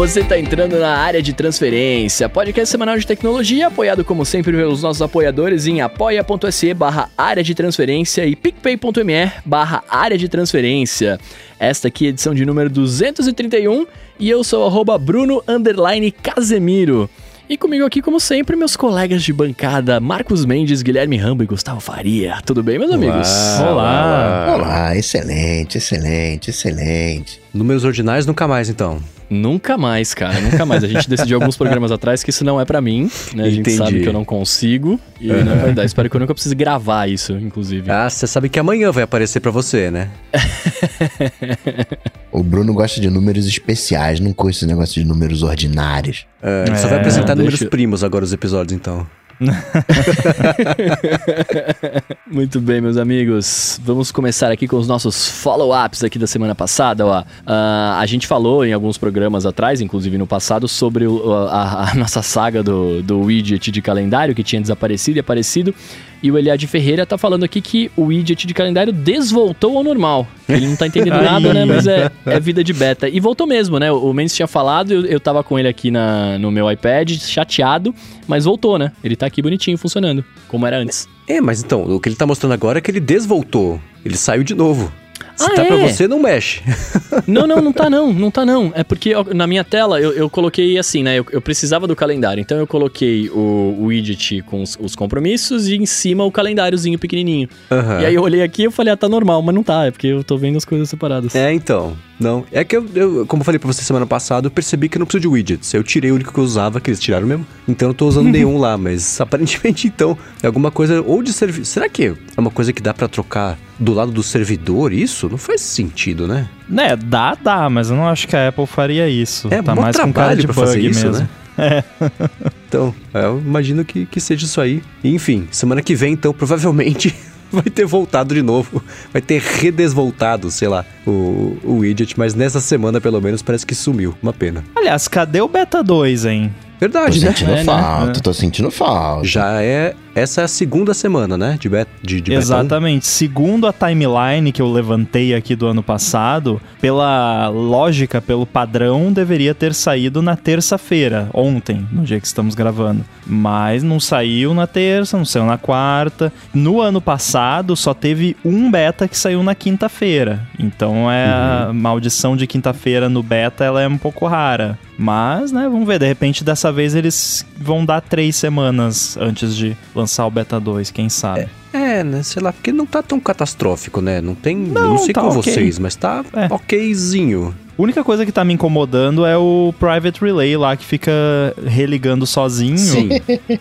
Você está entrando na área de transferência, podcast semanal de tecnologia, apoiado como sempre pelos nossos apoiadores em apoia.se barra área de transferência e picpay.me barra área de transferência. Esta aqui é a edição de número 231 e eu sou arroba Bruno Casemiro. E comigo aqui, como sempre, meus colegas de bancada, Marcos Mendes, Guilherme Rambo e Gustavo Faria. Tudo bem, meus amigos? Olá! Olá, olá excelente, excelente, excelente. Números ordinais nunca mais, então. Nunca mais, cara, nunca mais. A gente decidiu alguns programas atrás que isso não é para mim, né? A gente Entendi. sabe que eu não consigo. E uhum. na verdade, espero que eu nunca precise gravar isso, inclusive. Ah, você sabe que amanhã vai aparecer para você, né? o Bruno gosta de números especiais, não curte esse negócio de números ordinários. É, ele é, só vai apresentar números deixa... primos agora os episódios, então. Muito bem, meus amigos. Vamos começar aqui com os nossos follow-ups aqui da semana passada. Ó. Uh, a gente falou em alguns programas atrás, inclusive no passado, sobre o, a, a, nossa saga do, do widget de calendário que tinha desaparecido e aparecido. E o Eliade Ferreira tá falando aqui que o widget de calendário desvoltou ao normal. Ele não tá entendendo nada, né? Mas é, é, vida de beta. E voltou mesmo, né? O Mendes tinha falado, eu, eu tava com ele aqui na, no meu iPad, chateado, mas voltou, né? Ele tá aqui bonitinho, funcionando, como era antes. É, mas então, o que ele tá mostrando agora é que ele desvoltou. Ele saiu de novo. Se ah, tá é? pra você, não mexe. Não, não, não tá não, não tá não. É porque na minha tela eu, eu coloquei assim, né? Eu, eu, precisava do calendário, então eu coloquei o, o widget com os, os, compromissos e em cima o calendáriozinho pequenininho. Uhum. E aí eu olhei aqui e falei, ah, tá normal, mas não tá, é porque eu tô vendo as coisas separadas. É, então. Não, é que eu, eu, como eu falei pra você semana passada, eu percebi que eu não preciso de widgets. Eu tirei o único que eu usava, que eles tiraram mesmo. Então eu não tô usando nenhum lá, mas aparentemente então é alguma coisa ou de serviço. Será que é uma coisa que dá para trocar do lado do servidor isso? Não faz sentido, né? Né, dá, dá, mas eu não acho que a Apple faria isso. É, tá mais com cara de bug fazer isso, mesmo. Né? É. então, eu imagino que, que seja isso aí. Enfim, semana que vem, então, provavelmente vai ter voltado de novo. Vai ter redesvoltado, sei lá, o, o widget. Mas nessa semana, pelo menos, parece que sumiu. Uma pena. Aliás, cadê o Beta 2, hein? Verdade, tô né? Sentindo é, falta, né? Tô sentindo falta. Já é essa é a segunda semana, né? De, bet, de, de Exatamente. Segundo a timeline que eu levantei aqui do ano passado, pela lógica, pelo padrão, deveria ter saído na terça-feira, ontem, no dia que estamos gravando. Mas não saiu na terça, não saiu na quarta. No ano passado, só teve um beta que saiu na quinta-feira. Então é uhum. a maldição de quinta-feira no beta, ela é um pouco rara. Mas, né, vamos ver. De repente, dessa vez eles vão dar três semanas antes de lançar o Beta 2, quem sabe. É, é, né? Sei lá, porque não tá tão catastrófico, né? Não tem. Não, não sei tá com okay. vocês, mas tá é. okzinho. A única coisa que tá me incomodando é o Private Relay lá que fica religando sozinho. Sim.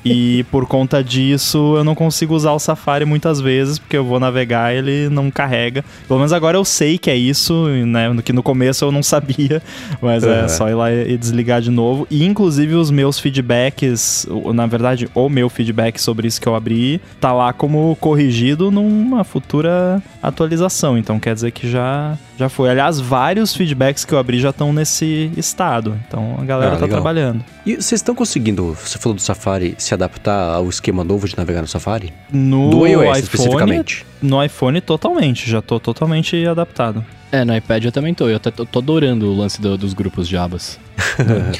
E por conta disso eu não consigo usar o Safari muitas vezes, porque eu vou navegar e ele não carrega. Pelo menos agora eu sei que é isso, né? Que no começo eu não sabia, mas uhum. é só ir lá e desligar de novo. E inclusive os meus feedbacks, na verdade, o meu feedback sobre isso que eu abri, tá lá como corrigido numa futura atualização. Então quer dizer que já, já foi. Aliás, vários feedbacks que eu abri já estão nesse estado. Então a galera ah, tá legal. trabalhando. E vocês estão conseguindo, você falou do Safari, se adaptar ao esquema novo de navegar no Safari? No do iOS iPhone, especificamente? No iPhone totalmente, já tô totalmente adaptado. É, no iPad eu também tô. Eu tô, tô adorando o lance do, dos grupos de abas.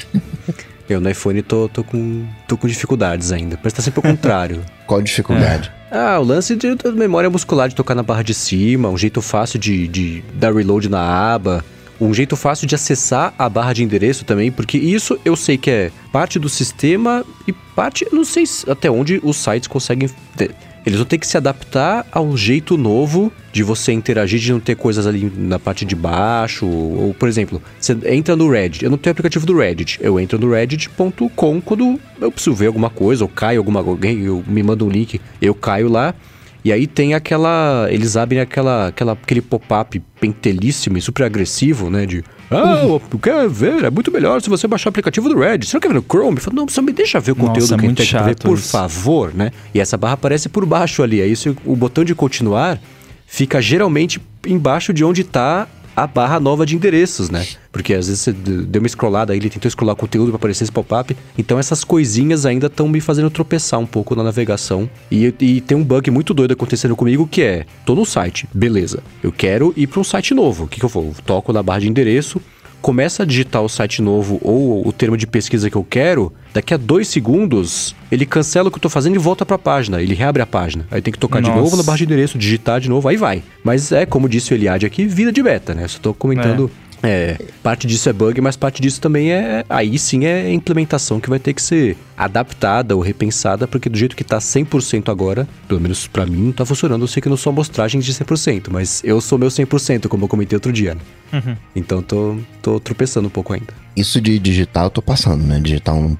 eu no iPhone tô, tô, com, tô com dificuldades ainda. Parece que tá sempre o contrário. Qual dificuldade? É. Ah, o lance de, de, memória muscular de tocar na barra de cima, um jeito fácil de, de dar reload na aba um jeito fácil de acessar a barra de endereço também, porque isso eu sei que é parte do sistema e parte, não sei até onde os sites conseguem. Ter. Eles vão ter que se adaptar ao jeito novo de você interagir, de não ter coisas ali na parte de baixo. Ou, por exemplo, você entra no Reddit. Eu não tenho aplicativo do Reddit. Eu entro no reddit.com quando eu preciso ver alguma coisa, ou caio alguma alguém, me manda um link, eu caio lá. E aí tem aquela. Eles abrem aquela, aquela, aquele pop-up pentelíssimo e super agressivo, né? De. Ah, uhum. quer ver? É muito melhor se você baixar o aplicativo do Reddit. Você não quer ver no Chrome? Falo, não, só me deixa ver o conteúdo Nossa, que é tem que ver, por isso. favor, né? E essa barra aparece por baixo ali. Aí o botão de continuar fica geralmente embaixo de onde está a barra nova de endereços, né? Porque às vezes você deu uma scrollada aí, ele tentou scrollar conteúdo para aparecer esse pop-up. Então essas coisinhas ainda estão me fazendo tropeçar um pouco na navegação. E, e, tem um bug muito doido acontecendo comigo que é: tô no site, beleza. Eu quero ir para um site novo. O que, que eu vou? Toco na barra de endereço, começa a digitar o site novo ou o termo de pesquisa que eu quero, daqui a dois segundos ele cancela o que eu tô fazendo e volta pra página. Ele reabre a página. Aí tem que tocar Nossa. de novo na barra de endereço, digitar de novo, aí vai. Mas é, como disse o Eliade aqui, vida de beta, né? Só tô comentando. É, parte disso é bug, mas parte disso também é. Aí sim é implementação que vai ter que ser adaptada ou repensada, porque do jeito que tá 100% agora, pelo menos pra mim, não tá funcionando. Eu sei que não são amostragens de 100%, mas eu sou meu 100%, como eu comentei outro dia, né? Uhum. Então tô, tô tropeçando um pouco ainda. Isso de digital eu tô passando, né? Digital um,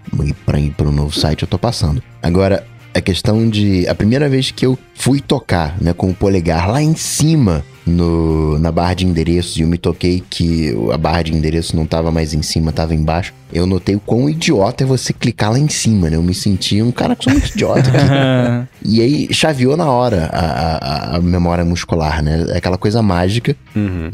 pra ir pro novo site eu tô passando. Agora, a questão de. A primeira vez que eu fui tocar, né, com o polegar lá em cima no, na barra de endereços e eu me toquei que a barra de endereço não tava mais em cima, tava embaixo. Eu notei o quão idiota é você clicar lá em cima, né? Eu me senti um cara que sou muito idiota aqui. E aí chaveou na hora a, a- a memória muscular, né? É aquela coisa mágica.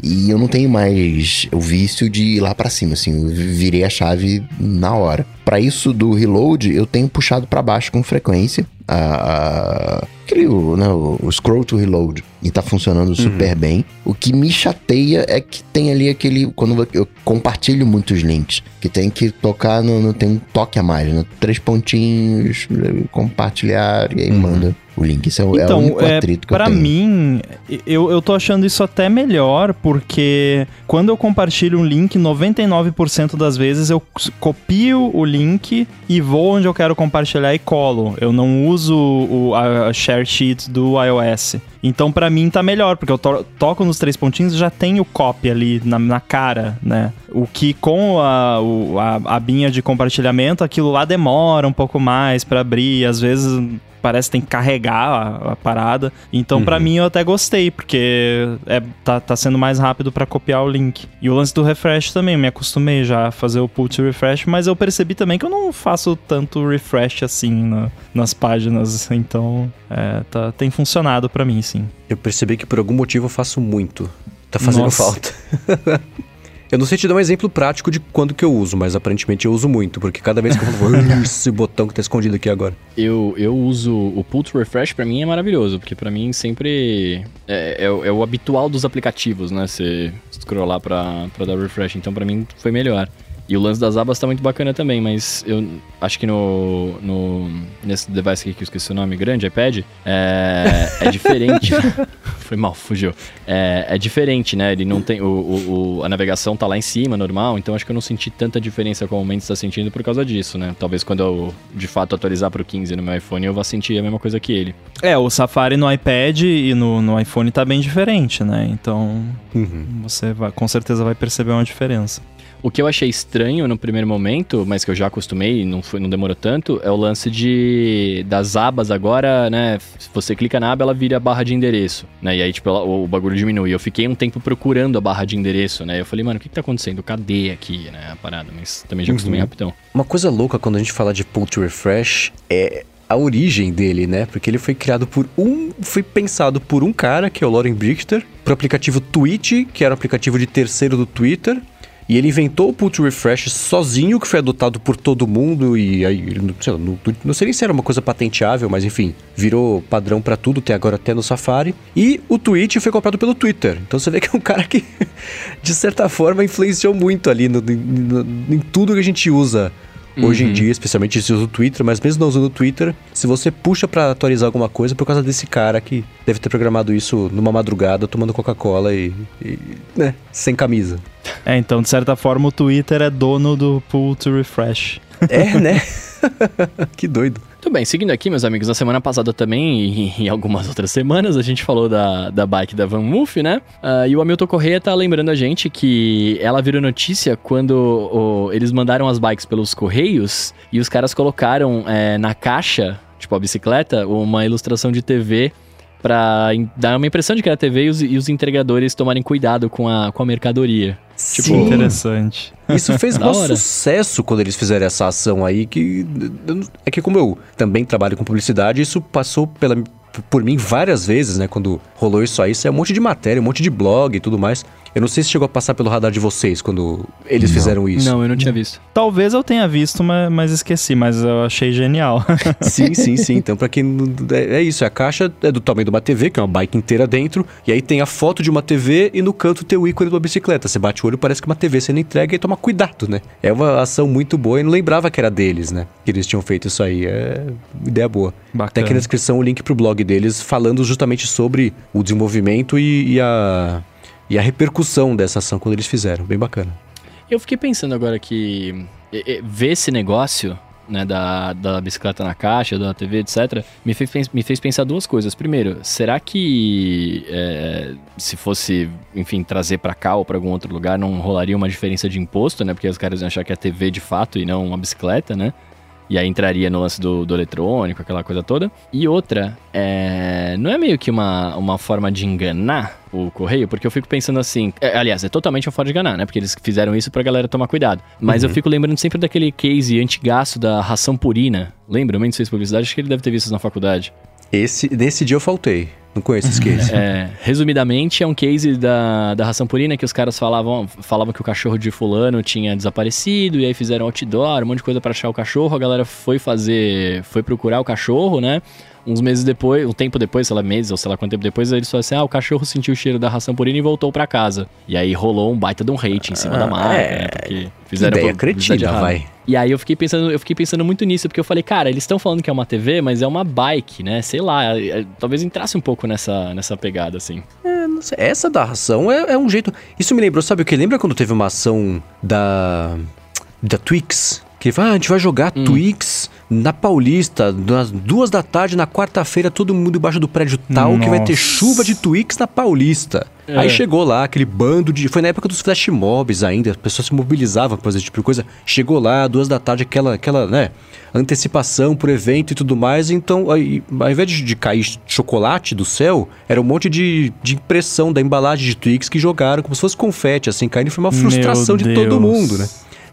E eu não tenho mais o vício de ir lá pra cima, assim. Eu virei a chave na hora. Pra isso do reload, eu tenho puxado pra baixo com frequência. A, a- aquele, o, né, o, scroll to reload. E tá funcionando super bem. O que me chateia é que tem ali aquele. Quando eu compartilho muitos links, que tem que tocar no. no- tem um toque a mais, né? Três pontinhos, compartilhar, e aí manda o link. Isso é, o- é o Então, único é, atrito que eu pra tenho. mim, eu, eu tô achando isso até melhor, porque quando eu compartilho um link, 99% das vezes eu copio o link e vou onde eu quero compartilhar e colo. Eu não uso o, a, a share sheet do iOS. Então, pra mim, tá melhor, porque eu to- toco nos três pontinhos e já tenho copy ali na, na cara, né? O que com a, o- a abinha de compartilhamento, aquilo lá demora um pouco mais pra abrir, às vezes parece que tem que carregar a, a parada. Então, pra mim, eu até gostei, porque é, tá, tá sendo mais rápido pra copiar o link. E o lance do refresh também, eu me acostumei já a fazer o pull to refresh, mas eu percebi também que eu não faço tanto refresh assim na- nas páginas. Então, é, tá, tem funcionado pra mim, sim. Eu percebi que por algum motivo eu faço muito. Tá fazendo Nossa. falta. eu não sei te dar um exemplo prático de quando que eu uso, mas aparentemente eu uso muito, porque cada vez que eu vou esse botão que tá escondido aqui agora. Eu, eu uso o Pull to Refresh, pra mim é maravilhoso, porque pra mim sempre é, é o- é o habitual dos aplicativos, né? Você scrollar pra, pra dar refresh, então pra mim foi melhor. E o lance das abas tá muito bacana também, mas eu acho que no, no nesse device aqui que eu esqueci o nome, grande, iPad, é, é diferente. foi mal, fugiu. É, é diferente, né? Ele não tem. O, o- o- a navegação tá lá em cima, normal, então acho que eu não senti tanta diferença como o Mendes tá sentindo por causa disso, né? Talvez quando eu de fato atualizar pro 15 no meu iPhone eu vá sentir a mesma coisa que ele. É, o Safari no iPad e no, no iPhone tá bem diferente, né? Então, você vai, com certeza vai perceber uma diferença. O que eu achei estranho no primeiro momento, mas que eu já acostumei, não, foi, não demorou tanto, é o lance de das abas agora, né? Se você clica na aba, ela vira a barra de endereço, né? E aí, tipo, ela- o bagulho diminui. Eu fiquei um tempo procurando a barra de endereço, né? Eu falei, mano, o que, que tá acontecendo? Cadê aqui, né? A parada, mas também já acostumei Uhum. rapidão. Uma coisa louca quando a gente fala de pull to refresh é a origem dele, né? Porque ele foi criado por um. Foi pensado por um cara, que é o Lauren Brichter, pro aplicativo Twitch, que era um aplicativo de terceiro do Twitter. E ele inventou o pull to refresh sozinho, que foi adotado por todo mundo. E aí, sei lá, não, não sei nem se era uma coisa patenteável, mas enfim, virou padrão pra tudo, tem agora até no Safari. E o Twitch foi comprado pelo Twitter. Então você vê que é um cara que, de certa forma, influenciou muito ali no- no- em tudo que a gente usa Hoje em dia, especialmente se usa o Twitter, mas mesmo não usando o Twitter, se você puxa pra atualizar alguma coisa, é por causa desse cara que deve ter programado isso numa madrugada, tomando Coca-Cola e, e, né, sem camisa. É, então, de certa forma, o Twitter é dono do pull to refresh. É, né? que doido. Muito bem, seguindo aqui, meus amigos, na semana passada também e em algumas outras semanas a gente falou da, da bike da Van Moof, né? Ah, e o Hamilton Correia tá lembrando a gente que ela virou notícia quando eles mandaram as bikes pelos correios e os caras colocaram é, na caixa, tipo a bicicleta, uma ilustração de TV pra in- dar uma impressão de que era TV e os, e os entregadores tomarem cuidado com a, com a mercadoria. Tipo, Sim. Interessante. Isso fez hora. sucesso quando eles fizeram essa ação aí, que é que como eu também trabalho com publicidade, isso passou pela, por mim várias vezes, né? Quando rolou isso aí, isso é um monte de matéria, um monte de blog e tudo mais. Eu não sei se chegou a passar pelo radar de vocês quando eles Não. fizeram isso. Não, eu não tinha visto. Talvez eu tenha visto, mas, mas esqueci, mas eu achei genial. Sim, sim, sim. Então, pra quem. não- É, é isso, a caixa é do tamanho de uma TV, que é uma bike inteira dentro, e aí tem a foto de uma TV e no canto tem o ícone de uma bicicleta. Você bate o olho, parece que uma TV sendo entregue e toma cuidado, né? É uma ação muito boa e não lembrava que era deles, né? Que eles tinham feito isso aí. É uma ideia boa. Tem Bacana. aqui na descrição o link pro blog deles falando justamente sobre o desenvolvimento e, e a. E a repercussão dessa ação quando eles fizeram. Bem bacana. Eu fiquei pensando agora que ver esse negócio, né, da, da bicicleta na caixa, da TV, etc., me fez, me fez pensar duas coisas. Primeiro, será que é, se fosse, enfim, trazer pra cá ou pra algum outro lugar, não rolaria uma diferença de imposto, né? Porque os caras iam achar que é TV de fato e não uma bicicleta, né? E aí entraria no lance do, do eletrônico, aquela coisa toda. E outra, é, não é meio que uma, uma forma de enganar o correio? Porque eu fico pensando assim. é, aliás, é totalmente uma forma de enganar, né? Porque eles fizeram isso pra galera tomar cuidado. Mas eu fico lembrando sempre daquele case antigaço da ração purina. Lembra? O Mendes fez publicidade, acho que ele deve ter visto isso na faculdade. Esse, nesse dia eu faltei. Não conheço esse case. É, resumidamente, é um case da, da ração purina que os caras falavam, falavam que o cachorro de fulano tinha desaparecido, e aí fizeram outdoor, um monte de coisa pra achar o cachorro, a galera foi fazer, foi procurar o cachorro, né? Uns meses depois, um tempo depois, sei lá, meses ou sei lá quanto tempo depois, eles falaram assim: ah, o cachorro sentiu o cheiro da ração purina e voltou pra casa. E aí rolou um baita de um hate em cima da marca, é. né? Porque fizeram Ideia cretina, vai. E aí eu fiquei pensando, eu fiquei pensando muito nisso, porque eu falei, cara, eles estão falando que é uma TV, mas é uma bike, né? Sei lá, é- é- talvez entrasse um pouco nessa, nessa pegada, assim. É, não sei. Essa da ração é, é um jeito. Isso me lembrou, sabe o que? Lembra quando teve uma ação da. da Twix? Que ah, a gente vai jogar Hum. Twix na Paulista, nas duas da tarde, na quarta-feira, todo mundo embaixo do prédio tal, que vai ter Nossa. chuva de Twix na Paulista. É. Aí chegou lá, aquele bando de. Foi na época dos flash mobs ainda, as pessoas se mobilizavam pra fazer esse tipo de coisa. Chegou lá, duas da tarde, aquela, aquela, né? Antecipação pro evento e tudo mais. Então, aí, ao invés de, de cair chocolate do céu, era um monte de, de impressão da embalagem de Twix que jogaram como se fosse confete, assim, caindo. Foi uma frustração Meu de todo Deus. mundo, né?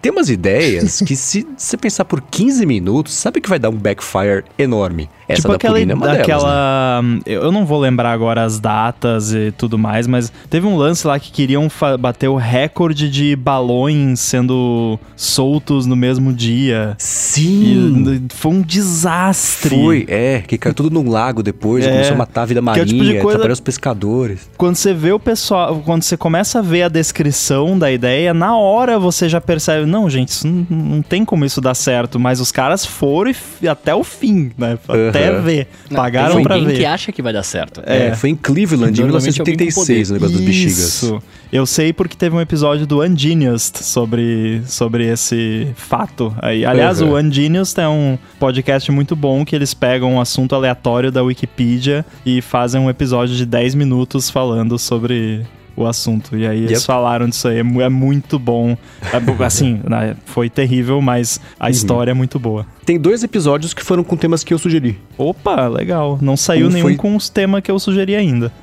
Tem umas ideias que, se você pensar por 15 minutos, sabe que vai dar um backfire enorme. Essa tipo da aquela, Purina é uma delas, né? eu não vou lembrar agora as datas e tudo mais, mas teve um lance lá que queriam bater o recorde de balões sendo soltos no mesmo dia. Sim! E foi um desastre. Foi, é, que caiu tudo num lago depois, É, começou a matar a vida é marinha, o tipo de coisa- os pescadores. Quando você vê o pessoal, quando você começa a ver a descrição da ideia, na hora você já percebe, não, gente, isso não, não tem como isso dar certo, mas os caras foram e até o fim, né? Até Aham. ver. Não, Pagaram pra ver. que acha que vai dar certo. É, foi em Cleveland, em Normalmente alguém com 1986, o negócio das bexigas. Isso. Eu sei porque teve um episódio do Ungeniused sobre, sobre esse fato. Aí, aliás, Uhum. o Ungeniused é um podcast muito bom que eles pegam um assunto aleatório da Wikipedia e fazem um episódio de 10 minutos falando sobre o assunto. E aí eles Yep. falaram disso aí. É É muito bom. É assim, né, foi terrível, mas a história é muito boa. Tem dois episódios que foram com temas que eu sugeri. Opa, legal. Não saiu Um nenhum foi- com os temas que eu sugeri ainda.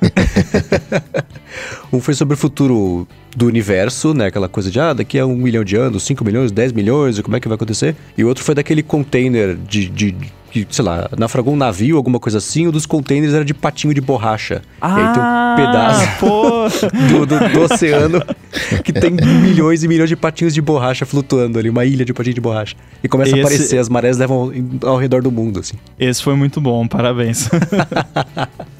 Um foi sobre o futuro do universo, né? Aquela coisa de, ah, daqui a um milhão de anos, 5 milhões, 10 milhões, e como é que vai acontecer? E o outro foi daquele container de, de, de, sei lá, naufragou um navio, alguma coisa assim, um dos containers era de patinho de borracha. e aí tem um pedaço Ah, pô! do, do- do oceano que tem milhões e milhões de patinhos de borracha flutuando ali, uma ilha de patinho de borracha. E começa Esse- a aparecer, as marés levam ao redor do mundo, assim. Esse foi muito bom, parabéns.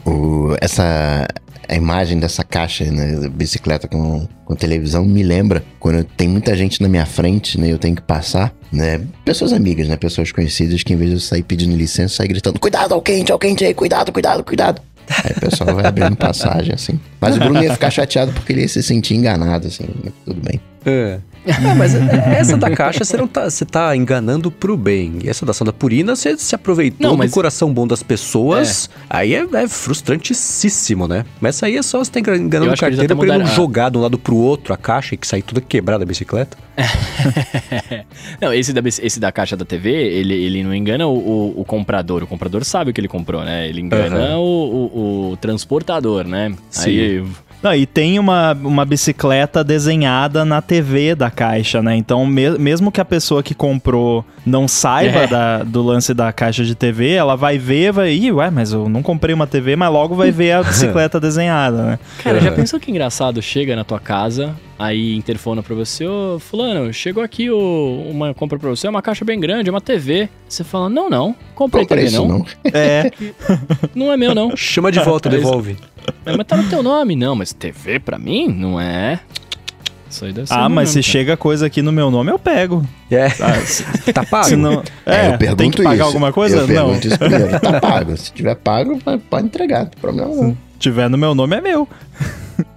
O, essa a imagem dessa caixa, né, bicicleta com, com televisão me lembra quando tem muita gente na minha frente, né, eu tenho que passar, né, pessoas amigas, né, pessoas conhecidas que em vez de eu sair pedindo licença, sair gritando, cuidado, ao quente, ao quente aí, cuidado, cuidado, cuidado. Aí o pessoal vai abrindo passagem, assim. Mas o Bruno ia ficar chateado porque ele ia se sentir enganado, assim, tudo bem. É. É, mas essa da caixa você não tá, você tá enganando pro bem. E essa da da Purina, você se aproveitou Não, mas- do coração bom das pessoas. Aí é, é frustrantíssimo, né? Mas essa aí é só você tá enganando o até pra ele não jogar de um lado pro outro a caixa e que sair toda quebrada a bicicleta. Não, esse da, esse da caixa da TV, ele, ele não engana o, o- o comprador. O comprador sabe o que ele comprou, né? Ele engana Aham. o, o- o transportador, né? Sim. Aí Não, e tem uma, uma bicicleta desenhada na TV da caixa, né? Então, me- mesmo que a pessoa que comprou não saiba É. da- do lance da caixa de TV, ela vai ver, vai. Ih, ué, mas eu não comprei uma TV, mas logo vai ver a bicicleta desenhada, né? Cara, já pensou que engraçado? Chega na tua casa, aí interfona pra você, ô fulano, chegou aqui o, uma compra pra você, é uma caixa bem grande, é uma TV. Você fala, não, não, comprei Comprei TV isso, não. não. É, não, é meu não. Chama de volta, devolve. É, mas tá no teu nome. Não, mas TV pra mim? Não é. Isso aí deve ser ah, mas se chega coisa aqui no meu nome, eu pego. É, Ah, se, tá pago. se não, É, é, eu pergunto tem que pagar isso. alguma coisa? Eu não. isso primeiro. Tá pago. Se tiver pago, vai- pode entregar. Não tem problema não. tiver no meu nome, é meu.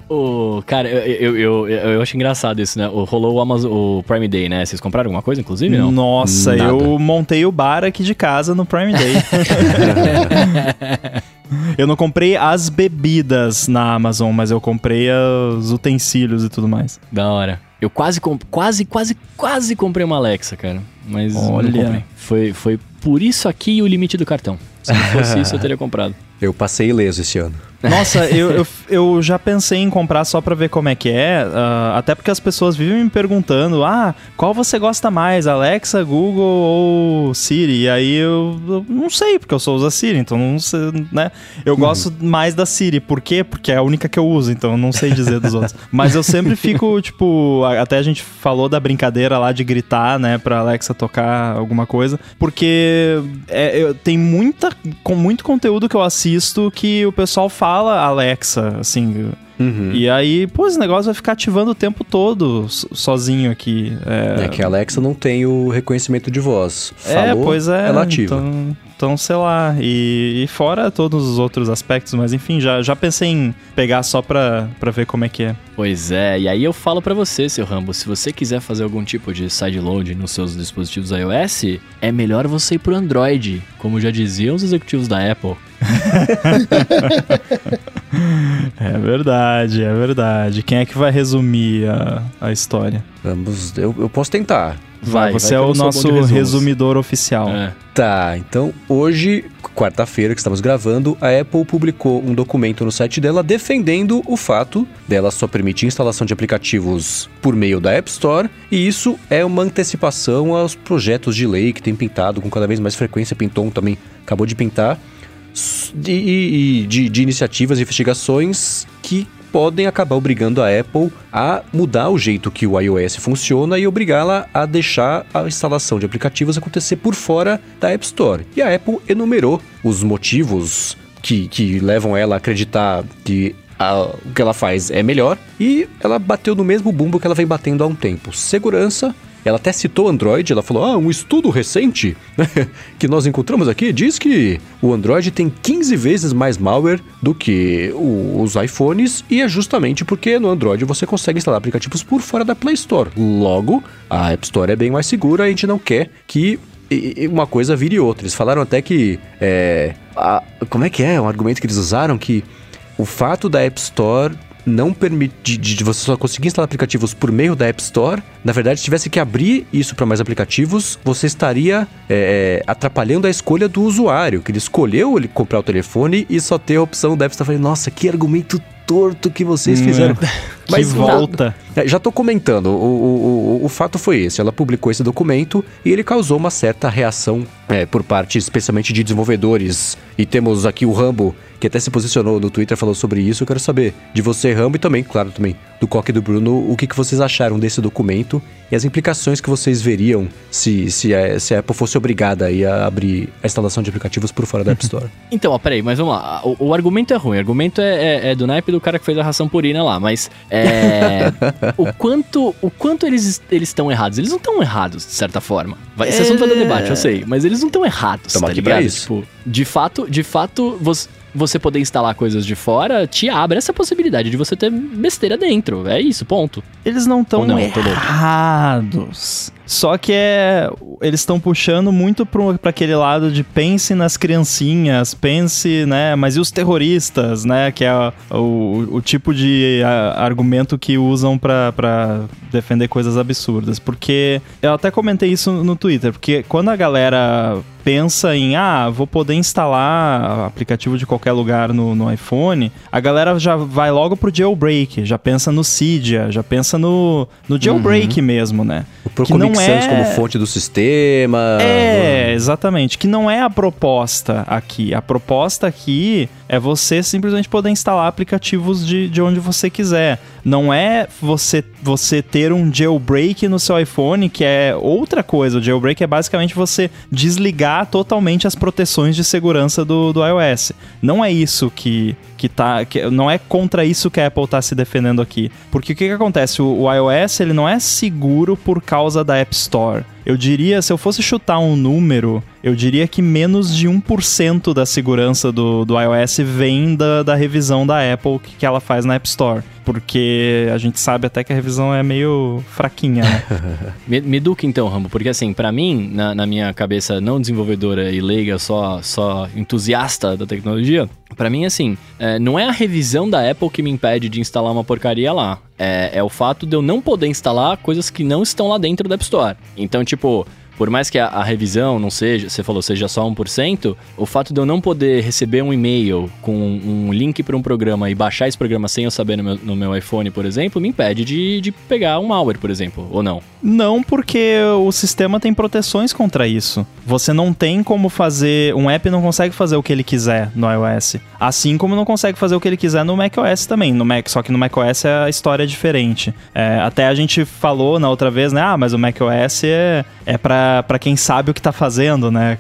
Ô, cara, eu, eu, eu, eu, eu acho engraçado isso, né? O, rolou o, Amazon, o Prime Day, né? Vocês compraram alguma coisa, inclusive, não? Nossa, Nada. eu montei o bar aqui de casa no Prime Day. eu não comprei as bebidas na Amazon, mas eu comprei os utensílios e tudo mais. Da hora. Eu quase, comp- quase, quase, quase comprei uma Alexa, cara. Mas Olha. não comprei. Foi, foi por isso aqui e o limite do cartão. Se não fosse isso, eu teria comprado. Eu passei ileso esse ano. Nossa, eu, eu, eu já pensei em comprar só pra ver como é que é, ah, até porque as pessoas vivem me perguntando, ah, qual você gosta mais, Alexa, Google ou Siri? E aí eu, eu não sei, porque eu só uso a Siri, então não sei, né? Eu gosto mais da Siri, por quê? Porque é a única que eu uso, então eu não sei dizer dos outros. Mas eu sempre fico, tipo, até a gente falou da brincadeira lá de gritar, né, pra Alexa tocar alguma coisa, porque é, eu- tem muita, com muito conteúdo que eu assisto que o pessoal fala Alexa, assim. Uhum. E aí, pô, esse negócio vai ficar ativando o tempo todo so- sozinho aqui. É, É que a Alexa não tem o reconhecimento de voz. é, Falou, pois é. ela ativa. Então, então, sei lá. E, e fora todos os outros aspectos, mas enfim, já, já pensei em pegar só pra, pra ver como é que é. Pois é, e aí eu falo pra você, seu Rambo, se você quiser fazer algum tipo de sideload nos seus dispositivos iOS, é melhor você ir pro Android, como já diziam os executivos da Apple. É verdade, é verdade. Quem é que vai resumir a, a história? Vamos, eu, eu posso tentar. Vai, você vai é o nosso resumidor oficial. É. Tá, então hoje, quarta-feira que estamos gravando, a Apple publicou um documento no site dela defendendo o fato dela só permitir instalação de aplicativos por meio da App Store, e isso é uma antecipação aos projetos de lei que tem pintado com cada vez mais frequência. Pinton também acabou de pintar, de, de, de iniciativas e investigações que podem acabar obrigando a Apple a mudar o jeito que o iOS funciona e obrigá-la a deixar a instalação de aplicativos acontecer por fora da App Store. E a Apple enumerou os motivos que, que levam ela a acreditar que a- o que ela faz é melhor e ela bateu no mesmo bumbo que ela vem batendo há um tempo. Segurança. Ela até citou Android, ela falou: Ah, um estudo recente que nós encontramos aqui diz que o Android tem 15 vezes mais malware do que os iPhones, e é justamente porque no Android você consegue instalar aplicativos por fora da Play Store. Logo, a App Store é bem mais segura, a gente não quer que uma coisa vire outra. Eles falaram até que. É, a- como é que é? Um argumento que eles usaram que o fato da App Store não permitir de, de você só conseguir instalar aplicativos por meio da App Store, na verdade, se tivesse que abrir isso para mais aplicativos, você estaria é, atrapalhando a escolha do usuário, que ele escolheu ele comprar o telefone e só ter a opção da App Store. Falei, nossa, que argumento torto que vocês Hum, fizeram. Que volta. É, já tô comentando, o, o, o, o fato foi esse, ela publicou esse documento e ele causou uma certa reação é, por parte, especialmente de desenvolvedores. E temos aqui o Rambo, que até se posicionou no Twitter, falou sobre isso. Eu quero saber de você, Rambo, e também, claro, também do Coque e do Bruno, o que, que vocês acharam desse documento e as implicações que vocês veriam se, se, a, se a Apple fosse obrigada aí a abrir a instalação de aplicativos por fora da App Store. Então, ó, peraí, mas vamos lá. O, o argumento é ruim. O argumento é, é- é do naipe do cara que fez a ração purina lá. Mas é, o quanto o quanto eles eles estão errados? Eles não estão errados, de certa forma. Vai, esse assunto vai dar debate, eu sei. Mas eles não estão errados, Tamo tá ligado? Tipo, de fato, de fato, você, você poder instalar coisas de fora te abre essa possibilidade de você ter besteira dentro. É isso, ponto. Eles não estão errados. Só que é. Eles estão puxando muito para aquele lado de pense nas criancinhas, pense, né? Mas e os terroristas, né? Que é o, o tipo de a, argumento que usam para defender coisas absurdas. Porque eu até comentei isso no Twitter, porque quando a galera pensa em, ah, vou poder instalar aplicativo de qualquer lugar no, no iPhone, a galera já vai logo pro jailbreak, já pensa no Cydia, já pensa no, no jailbreak uhum. mesmo, né? O Procomix é... como fonte do sistema. É, exatamente. Que não é a proposta aqui. A proposta aqui é você simplesmente poder instalar aplicativos de, de onde você quiser. Não é você, você ter um jailbreak no seu iPhone, que é outra coisa. O jailbreak é basicamente você desligar totalmente as proteções de segurança do, do iOS. Não é isso que, que tá. Que, não é contra isso que a Apple está se defendendo aqui. Porque o que, que acontece? O, o iOS ele não é seguro por causa da App Store. Eu diria, se eu fosse chutar um número, eu diria que menos de 1% da segurança do, do iOS vem da, da revisão da Apple que, que ela faz na App Store. Porque a gente sabe até que a revisão é meio fraquinha, né? me, me então, Rambo, porque assim, para mim, na, na, minha cabeça não desenvolvedora e leiga, só, só entusiasta da tecnologia, para mim, assim, é, não é a revisão da Apple que me impede de instalar uma porcaria lá. É, é o fato de eu não poder instalar coisas que não estão lá dentro da App Store. Então, tipo, por mais que a, a, revisão não seja, você falou, seja só 1%, o fato de eu não poder receber um e-mail com um, link para um programa e baixar esse programa sem eu saber no meu, no meu iPhone, por exemplo, me impede de, de pegar um malware, por exemplo, ou não? Não, porque o sistema tem proteções contra isso. Você não tem como fazer. Um app não consegue fazer o que ele quiser no iOS. Assim como não consegue fazer o que ele quiser no macOS também. No Mac, só que no macOS a história é diferente. É, até a gente falou na outra vez, né? Ah, mas o macOS é, é para para quem sabe o que tá fazendo, né?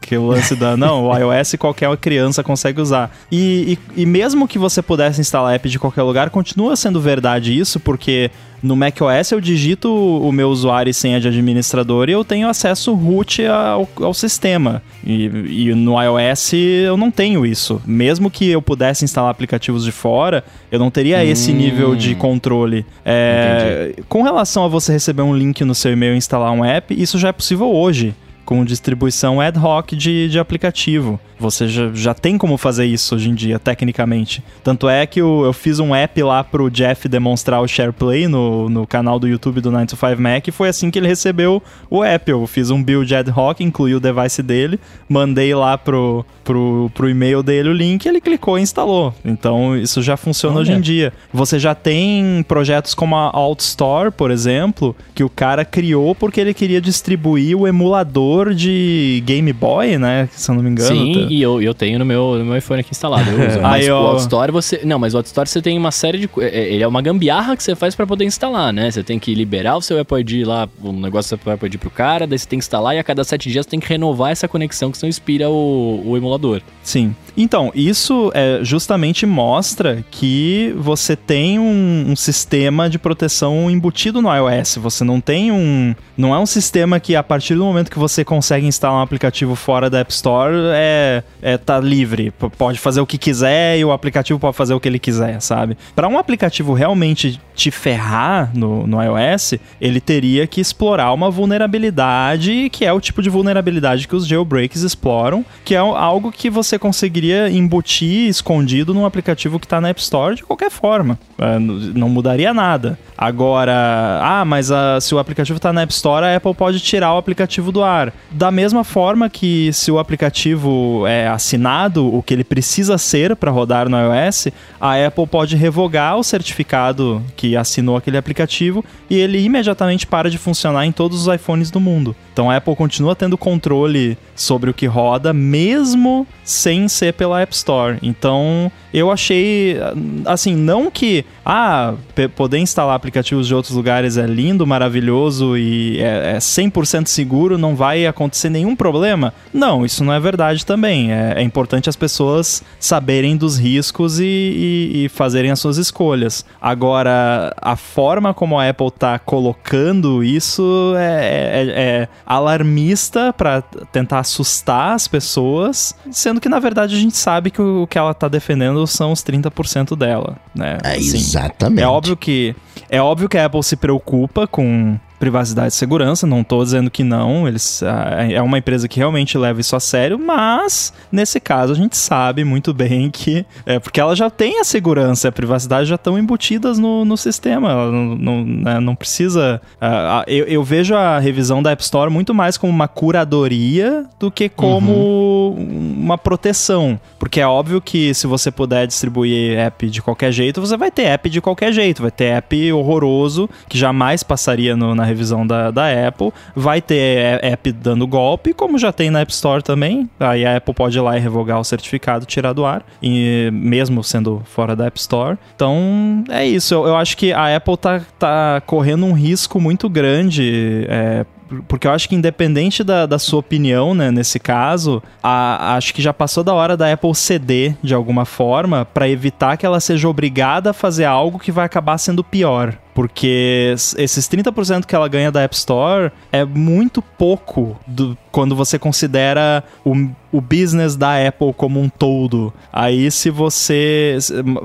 Que, o lance da. Não, o iOS qualquer criança consegue usar. E, e, e mesmo que você pudesse instalar app de qualquer lugar, continua sendo verdade isso, porque no macOS eu digito o meu usuário e senha de administrador e eu tenho acesso root ao, ao sistema. E, e, no iOS eu não tenho isso. Mesmo que eu pudesse instalar aplicativos de fora, eu não teria hum. esse nível de controle. É, com relação a você receber um link no seu e-mail e instalar um app, isso já é possível hoje com distribuição ad hoc de, de aplicativo. Você já, já tem como fazer isso hoje em dia, tecnicamente. Tanto é que eu, eu fiz um app lá pro Jeff demonstrar o SharePlay no, no canal do YouTube do 9to5 Mac e foi assim que ele recebeu o app. Eu fiz um build ad hoc, incluí o device dele, mandei lá pro, pro, pro e-mail dele o link, ele clicou e instalou. Então isso já funciona hoje em dia. Você já tem projetos como a AltStore, por exemplo, que o cara criou porque ele queria distribuir o emulador de Game Boy, né? Se eu não me engano. Sim, tá? e eu, eu tenho no meu, no meu iPhone aqui instalado. Eu uso. mas o AltStore você. Não, mas o AltStore você tem uma série de. É, é, ele é uma gambiarra que você faz para poder instalar, né? Você tem que liberar o seu Apple ID lá, o negócio do seu Apple ID pro cara, daí você tem que instalar e a cada sete dias você tem que renovar essa conexão que senão expira o, o emulador emulador. Sim. Então, isso é, justamente mostra que você tem um, um, sistema de proteção embutido no iOS. Você não tem um. Não é um sistema que a partir do momento que você consegue instalar um aplicativo fora da App Store é, é tá livre. Pode fazer o que quiser e o aplicativo pode fazer o que ele quiser, sabe? Para um aplicativo realmente te ferrar no, no iOS, ele teria que explorar uma vulnerabilidade que é o tipo de vulnerabilidade que os jailbreaks exploram, que é algo que você conseguiria embutir escondido num aplicativo que está na App Store de qualquer forma. É, não mudaria nada. Agora, ah, mas a, se o aplicativo está na App Store, a Apple pode tirar o aplicativo do ar. Da mesma forma que se o aplicativo é assinado, o que ele precisa ser para rodar no iOS, a Apple pode revogar o certificado que assinou aquele aplicativo e ele imediatamente para de funcionar em todos os iPhones do mundo. Então a Apple continua tendo controle sobre o que roda, mesmo sem ser pela App Store. Então eu achei, assim, não que, ah, poder instalar aplicativos de outros lugares é lindo, maravilhoso e é, é 100% seguro, não vai acontecer nenhum problema. Não, isso não é verdade também. É, é importante as pessoas saberem dos riscos e, e, e, fazerem as suas escolhas. Agora, a forma como a Apple está colocando isso é, é, é alarmista para tentar assustar as pessoas, sendo que na verdade a gente sabe que o que ela está defendendo são os 30% dela, né? É, assim, exatamente. É óbvio que é óbvio que a Apple se preocupa com privacidade e segurança, não tô dizendo que não, eles é uma empresa que realmente leva isso a sério, mas nesse caso a gente sabe muito bem que é porque ela já tem a segurança e a privacidade já estão embutidas no, no sistema, ela não, não, né, não precisa. Uh, eu, eu, vejo a revisão da App Store muito mais como uma curadoria do que como uhum. uma proteção, porque é óbvio que se você puder distribuir app de qualquer jeito, você vai ter app de qualquer jeito, vai ter app horroroso que jamais passaria no, na revisão da, da Apple, vai ter app dando golpe, como já tem na App Store também. Aí a Apple pode ir lá e revogar o certificado, tirar do ar, e mesmo sendo fora da App Store. Então é isso. Eu, eu acho que a Apple tá, tá correndo um risco muito grande. É, porque eu acho que independente da, da sua opinião, né, nesse caso, a, acho que já passou da hora da Apple ceder de alguma forma para evitar que ela seja obrigada a fazer algo que vai acabar sendo pior porque esses 30% que ela ganha da App Store é muito pouco do, quando você considera o, o business da Apple como um todo. Aí se você.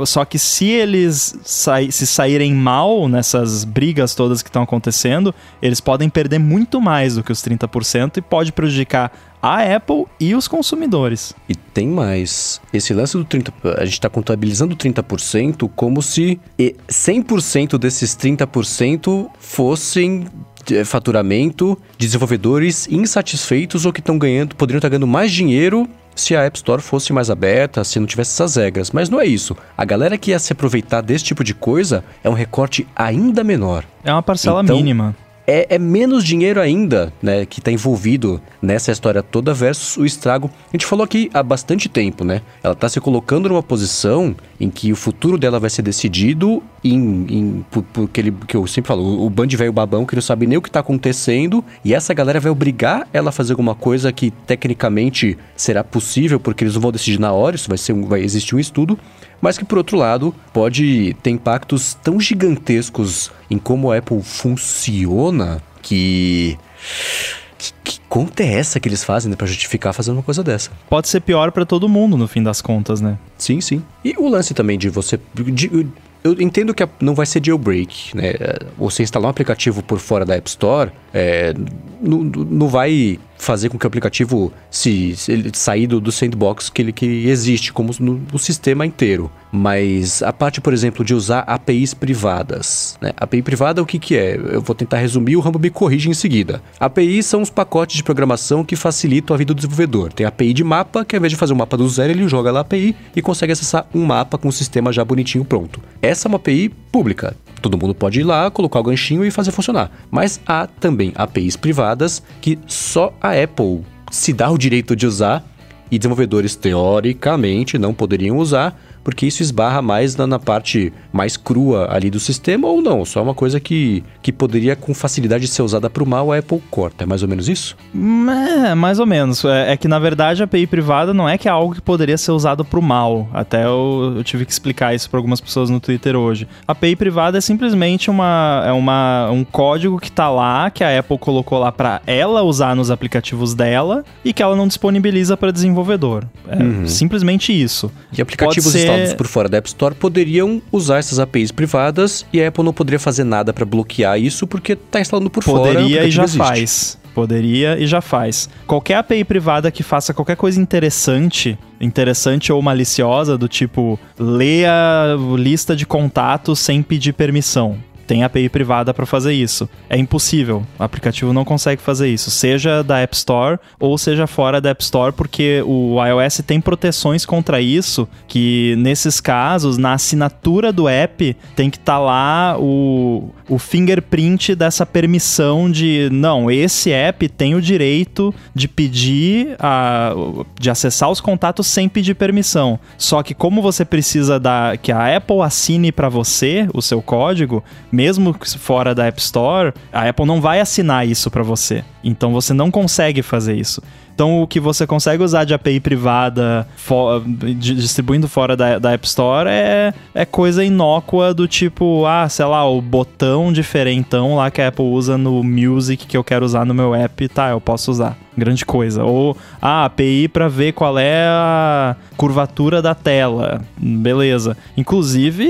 Só que se eles sa se saírem mal nessas brigas todas que estão acontecendo, eles podem perder muito mais do que os 30% e pode prejudicar a Apple e os consumidores. E tem mais. Esse lance do 30%, a gente está contabilizando 30% como se 100% desses 30% fossem eh, faturamento de desenvolvedores insatisfeitos ou que estão ganhando, poderiam estar ganhando mais dinheiro se a App Store fosse mais aberta, se não tivesse essas regras. Mas não é isso. A galera que ia se aproveitar desse tipo de coisa é um recorte ainda menor. É uma parcela então, mínima é, é, menos dinheiro ainda, né, que está envolvido nessa história toda versus o estrago. A gente falou aqui há bastante tempo, né? Ela está se colocando numa posição em que o futuro dela vai ser decidido em, em por, por aquele que eu sempre falo, o, o band velho babão que não sabe nem o que está acontecendo e essa galera vai obrigar ela a fazer alguma coisa que tecnicamente será possível porque eles não vão decidir na hora, isso vai ser vai existir um estudo mas que por outro lado pode ter impactos tão gigantescos em como a Apple funciona que que, que conta é essa que eles fazem né, para justificar fazendo uma coisa dessa? Pode ser pior para todo mundo no fim das contas, né? Sim, sim. E o lance também de você de, eu entendo que não vai ser jailbreak, né? Você instalar um aplicativo por fora da App Store é, não, não vai fazer com que o aplicativo se, se sair do, do, sandbox que ele que existe como no, no, sistema inteiro. Mas a parte, por exemplo, de usar APIs privadas. Né? API privada o que, que é? Eu vou tentar resumir, o Rambo me corrige em seguida. APIs são os pacotes de programação que facilitam a vida do desenvolvedor. Tem API de mapa, que ao invés de fazer um mapa do zero, ele joga lá a API e consegue acessar um mapa com o sistema já bonitinho pronto. Essa é uma API pública. Todo mundo pode ir lá, colocar o ganchinho e fazer funcionar. Mas há também APIs privadas que só a Apple se dá o direito de usar e desenvolvedores teoricamente não poderiam usar porque isso esbarra mais na, na, parte mais crua ali do sistema ou não? Só uma coisa que, que poderia com facilidade ser usada para o mal, a Apple corta. É mais ou menos isso? É, mais ou menos. É, é, que na verdade a API privada não é que é algo que poderia ser usado para o mal. Até eu, eu, tive que explicar isso para algumas pessoas no Twitter hoje. A API privada é simplesmente uma, é uma, um código que está lá, que a Apple colocou lá para ela usar nos aplicativos dela e que ela não disponibiliza para desenvolvedor. É uhum. simplesmente isso. E aplicativos instalados por fora da App Store poderiam usar essas APIs privadas e a Apple não poderia fazer nada para bloquear isso porque está instalando por poderia fora. Poderia e já existe. faz. Poderia e já faz. Qualquer API privada que faça qualquer coisa interessante, interessante ou maliciosa, do tipo, leia lista de contatos sem pedir permissão tem API privada para fazer isso. É impossível. O aplicativo não consegue fazer isso, seja da App Store ou seja fora da App Store, porque o iOS tem proteções contra isso, que nesses casos, na assinatura do app, tem que estar tá lá o, o fingerprint dessa permissão de, não, esse app tem o direito de pedir, a, de acessar os contatos sem pedir permissão. Só que como você precisa da, que a Apple assine para você o seu código, mesmo fora da App Store, a Apple não vai assinar isso para você. Então você não consegue fazer isso. Então o que você consegue usar de API privada distribuindo fora da, da App Store é, é coisa inócua do tipo, ah, sei lá, o botão diferentão lá que a Apple usa no Music que eu quero usar no meu app, tá, eu posso usar grande coisa. Ou a ah, API para ver qual é a curvatura da tela. Beleza. Inclusive,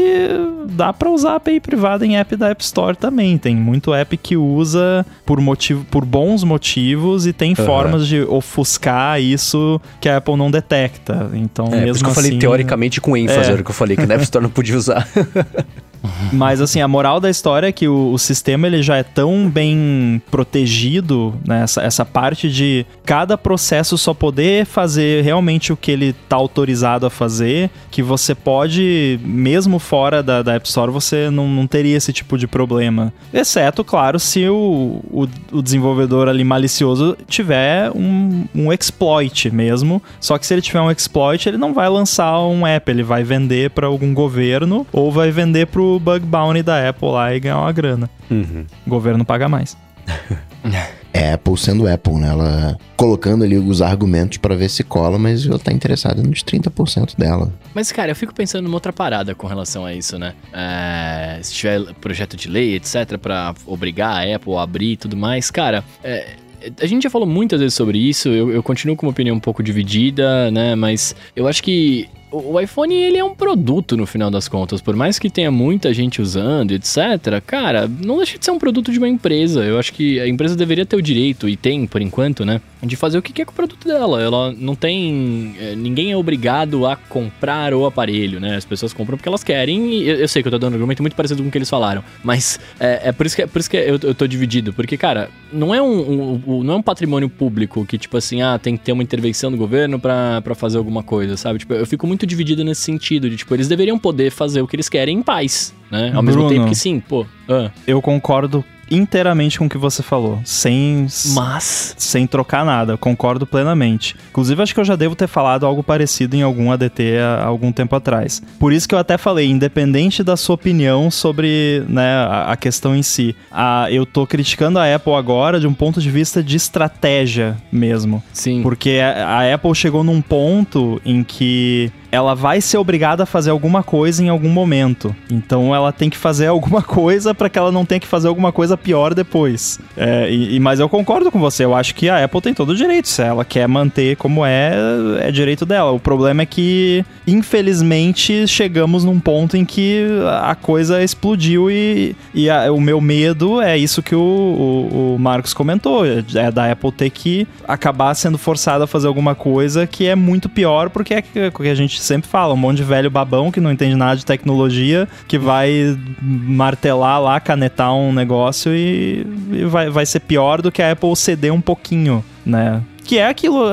dá para usar API privada em app da App Store também. Tem muito app que usa por motivo por bons motivos e tem uhum. formas de ofuscar isso que a Apple não detecta. Então, é, mesmo por assim, eu falei teoricamente com ênfase, é. era o que eu falei que na App Store não podia usar. Mas assim, a moral da história é que o, o sistema ele já é tão bem protegido, né? Essa, essa parte de cada processo só poder fazer realmente o que ele tá autorizado a fazer, que você pode, mesmo fora da, da App Store, você não, não teria esse tipo de problema. Exceto, claro, se o, o, o desenvolvedor ali malicioso tiver um, um exploit mesmo. Só que se ele tiver um exploit, ele não vai lançar um app, ele vai vender para algum governo ou vai vender bug bounty da Apple lá e ganhar uma grana. Uhum. O governo paga mais. É Apple sendo Apple, né? Ela colocando ali os argumentos para ver se cola, mas ela tá interessada nos 30% dela. Mas, cara, eu fico pensando numa outra parada com relação a isso, né? É, se tiver projeto de lei, etc., para obrigar a Apple a abrir e tudo mais, cara, é, a gente já falou muitas vezes sobre isso, eu, eu continuo com uma opinião um pouco dividida, né? Mas eu acho que o iPhone ele é um produto no final das contas, por mais que tenha muita gente usando, etc. Cara, não deixa de ser um produto de uma empresa. Eu acho que a empresa deveria ter o direito e tem, por enquanto, né, de fazer o que quer com o produto dela. Ela não tem, é, ninguém é obrigado a comprar o aparelho, né? As pessoas compram porque elas querem. E eu, eu sei que eu tô dando um argumento muito parecido com o que eles falaram, mas é, é por isso que, é por isso que eu, eu tô dividido, porque cara, não é um, um, não é um patrimônio público que tipo assim, ah, tem que ter uma intervenção do governo para fazer alguma coisa, sabe? Tipo, eu fico muito muito dividida nesse sentido, de tipo, eles deveriam poder fazer o que eles querem em paz, né? Ao Bruno, mesmo tempo que sim, pô. Ah. Eu concordo inteiramente com o que você falou, sem mas sem trocar nada, concordo plenamente. Inclusive acho que eu já devo ter falado algo parecido em algum ADT há algum tempo atrás. Por isso que eu até falei, independente da sua opinião sobre, né, a, questão em si, a, eu tô criticando a Apple agora de um ponto de vista de estratégia mesmo. Sim. Porque a, a Apple chegou num ponto em que ela vai ser obrigada a fazer alguma coisa em algum momento. Então ela tem que fazer alguma coisa para que ela não tenha que fazer alguma coisa pior depois. É, e, mas eu concordo com você, eu acho que a Apple tem todo o direito. Se ela quer manter como é, é direito dela. O problema é que, infelizmente, chegamos num ponto em que a coisa explodiu e, e a, o meu medo é isso que o, o, o Marcos comentou: é da Apple ter que acabar sendo forçada a fazer alguma coisa que é muito pior, porque é que a gente sempre fala, um monte de velho babão que não entende nada de tecnologia, que vai martelar lá, canetar um negócio e, e vai, vai ser pior do que a Apple ceder um pouquinho, né? Que é aquilo,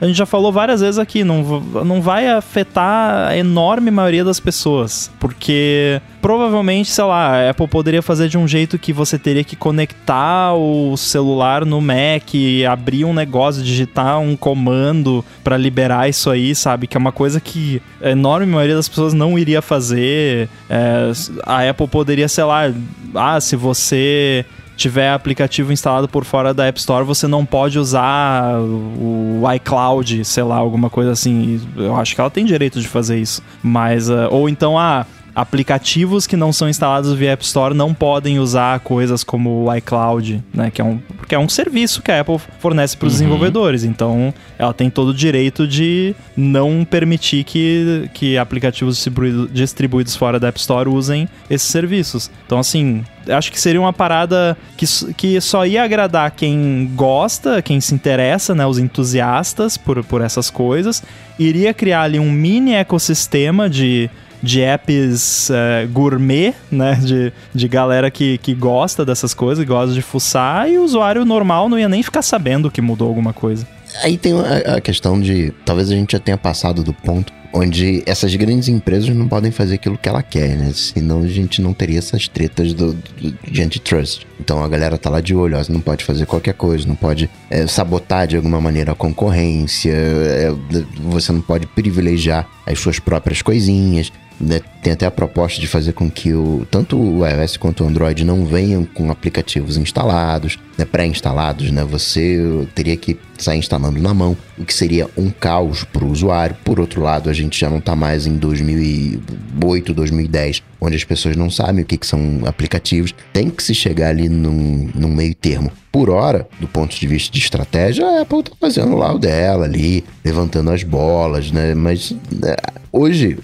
a gente já falou várias vezes aqui, não, não vai afetar a enorme maioria das pessoas, porque provavelmente, sei lá, a Apple poderia fazer de um jeito que você teria que conectar o celular no Mac, abrir um negócio, digitar um comando para liberar isso aí, sabe? Que é uma coisa que a enorme maioria das pessoas não iria fazer. É, a Apple poderia, sei lá, ah, se você tiver aplicativo instalado por fora da App Store, você não pode usar o iCloud, sei lá, alguma coisa assim. Eu acho que ela tem direito de fazer isso. Mas, uh, ou então, ah, aplicativos que não são instalados via App Store não podem usar coisas como o iCloud, né? Que é um, porque é um serviço que a Apple fornece para os uhum. desenvolvedores. Então, ela tem todo o direito de não permitir que, que aplicativos distribuídos, distribuídos fora da App Store usem esses serviços. Então, assim, acho que seria uma parada que, que só ia agradar quem gosta, quem se interessa, né? Os entusiastas por, por essas coisas. Iria criar ali um mini ecossistema de de apps uh, gourmet, né? De, de galera que, que gosta dessas coisas, que gosta de fuçar, e o usuário normal não ia nem ficar sabendo que mudou alguma coisa. Aí tem a, a questão de. Talvez a gente já tenha passado do ponto onde essas grandes empresas não podem fazer aquilo que ela quer, né? Senão a gente não teria essas tretas do, do, de antitrust. Então a galera tá lá de olho, ó, não pode fazer qualquer coisa, não pode é, sabotar de alguma maneira a concorrência, é, você não pode privilegiar as suas próprias coisinhas. Né? Tem até a proposta de fazer com que o, tanto o iOS quanto o Android não venham com aplicativos instalados, né, pré-instalados, né? Você teria que sair instalando na mão, o que seria um caos para o usuário. Por outro lado, a gente já não está mais em 2008, 2010, onde as pessoas não sabem o que, que são aplicativos. Tem que se chegar ali num, num meio termo. Por hora, do ponto de vista de estratégia, a Apple está fazendo lá o dela ali, levantando as bolas, né? Mas né, hoje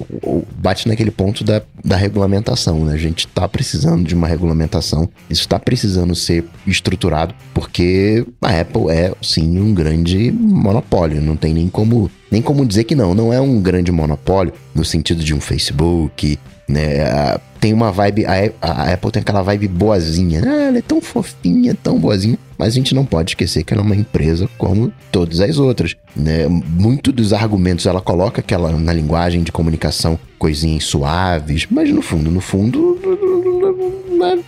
bate naquele ponto da, da regulamentação, né? A gente está precisando de uma regulamentação, isso está precisando ser estruturado, porque a Apple é, sim, um grande monopólio, não tem nem como, nem como dizer que não, não é um grande monopólio no sentido de um Facebook, né? Tem uma vibe, a, Apple tem aquela vibe boazinha, né? Ela é tão fofinha, tão boazinha, mas a gente não pode esquecer que ela é uma empresa como todas as outras, né? Muito dos argumentos ela coloca aquela na linguagem de comunicação coisinhas suaves, mas no fundo, no fundo,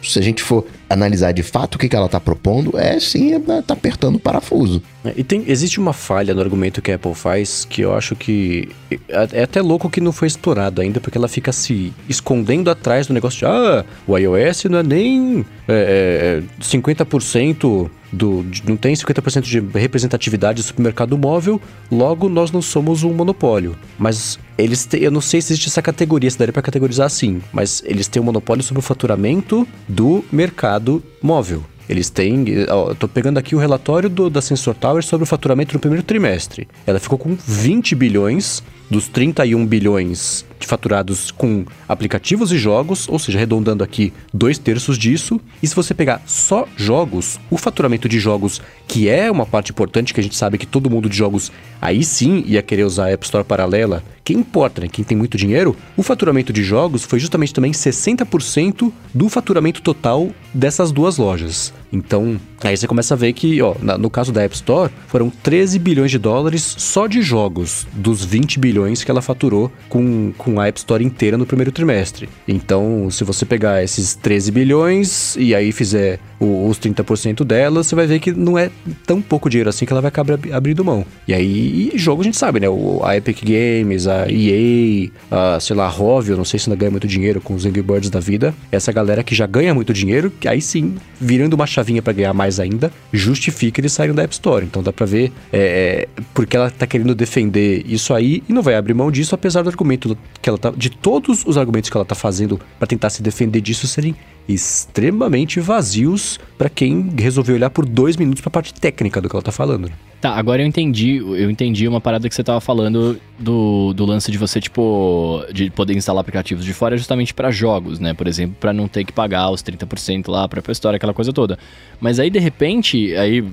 se a gente for analisar de fato o que, que ela está propondo, é sim, é, tá apertando o parafuso. É, e tem, existe uma falha no argumento que a Apple faz que eu acho que é, é até louco que não foi explorado ainda, porque ela fica se escondendo atrás do negócio de ah, o iOS não é nem é, é, 50% do, não tem 50% de representatividade do supermercado móvel, logo nós não somos um monopólio. Mas eles eu não sei se existe essa categoria, se daria para categorizar assim, mas eles têm um monopólio sobre o faturamento do mercado móvel. Eles têm. Ó, eu tô pegando aqui o relatório do, da Sensor Tower sobre o faturamento no primeiro trimestre. Ela ficou com 20 bilhões dos 31 bilhões faturados com aplicativos e jogos, ou seja, arredondando aqui dois terços disso. E se você pegar só jogos, o faturamento de jogos, que é uma parte importante, que a gente sabe que todo mundo de jogos aí sim ia querer usar a App Store paralela, quem importa, né? Quem tem muito dinheiro, o faturamento de jogos foi justamente também 60% do faturamento total dessas duas lojas. Então, aí você começa a ver que, ó, no caso da App Store, foram 13 bilhões de dólares só de jogos, dos 20 bilhões que ela faturou com, com a App Store inteira no primeiro trimestre. Então, se você pegar esses 13 bilhões e aí fizer o, os 30% dela, você vai ver que não é tão pouco dinheiro assim que ela vai acabar abrindo mão. E aí, e jogo a gente sabe, né? O, a Epic Games, a EA, a, sei lá, a Rovio, não sei se ainda ganha muito dinheiro com os Angry Birds da vida. Essa galera que já ganha muito dinheiro, que aí sim, virando uma chavinha para ganhar mais ainda, justifica eles saírem da App Store. Então dá pra ver é, é, porque ela tá querendo defender isso aí e não vai abrir mão disso, apesar do argumento que ela tá. De todos os argumentos que ela tá fazendo para tentar se defender disso serem extremamente vazios para quem resolveu olhar por dois minutos para a parte técnica do que ela tá falando. Tá, agora eu entendi, eu entendi uma parada que você tava falando do, do lance de você, tipo, de poder instalar aplicativos de fora justamente para jogos, né? Por exemplo, para não ter que pagar os 30% lá pra Apple Store, aquela coisa toda. Mas aí, de repente, aí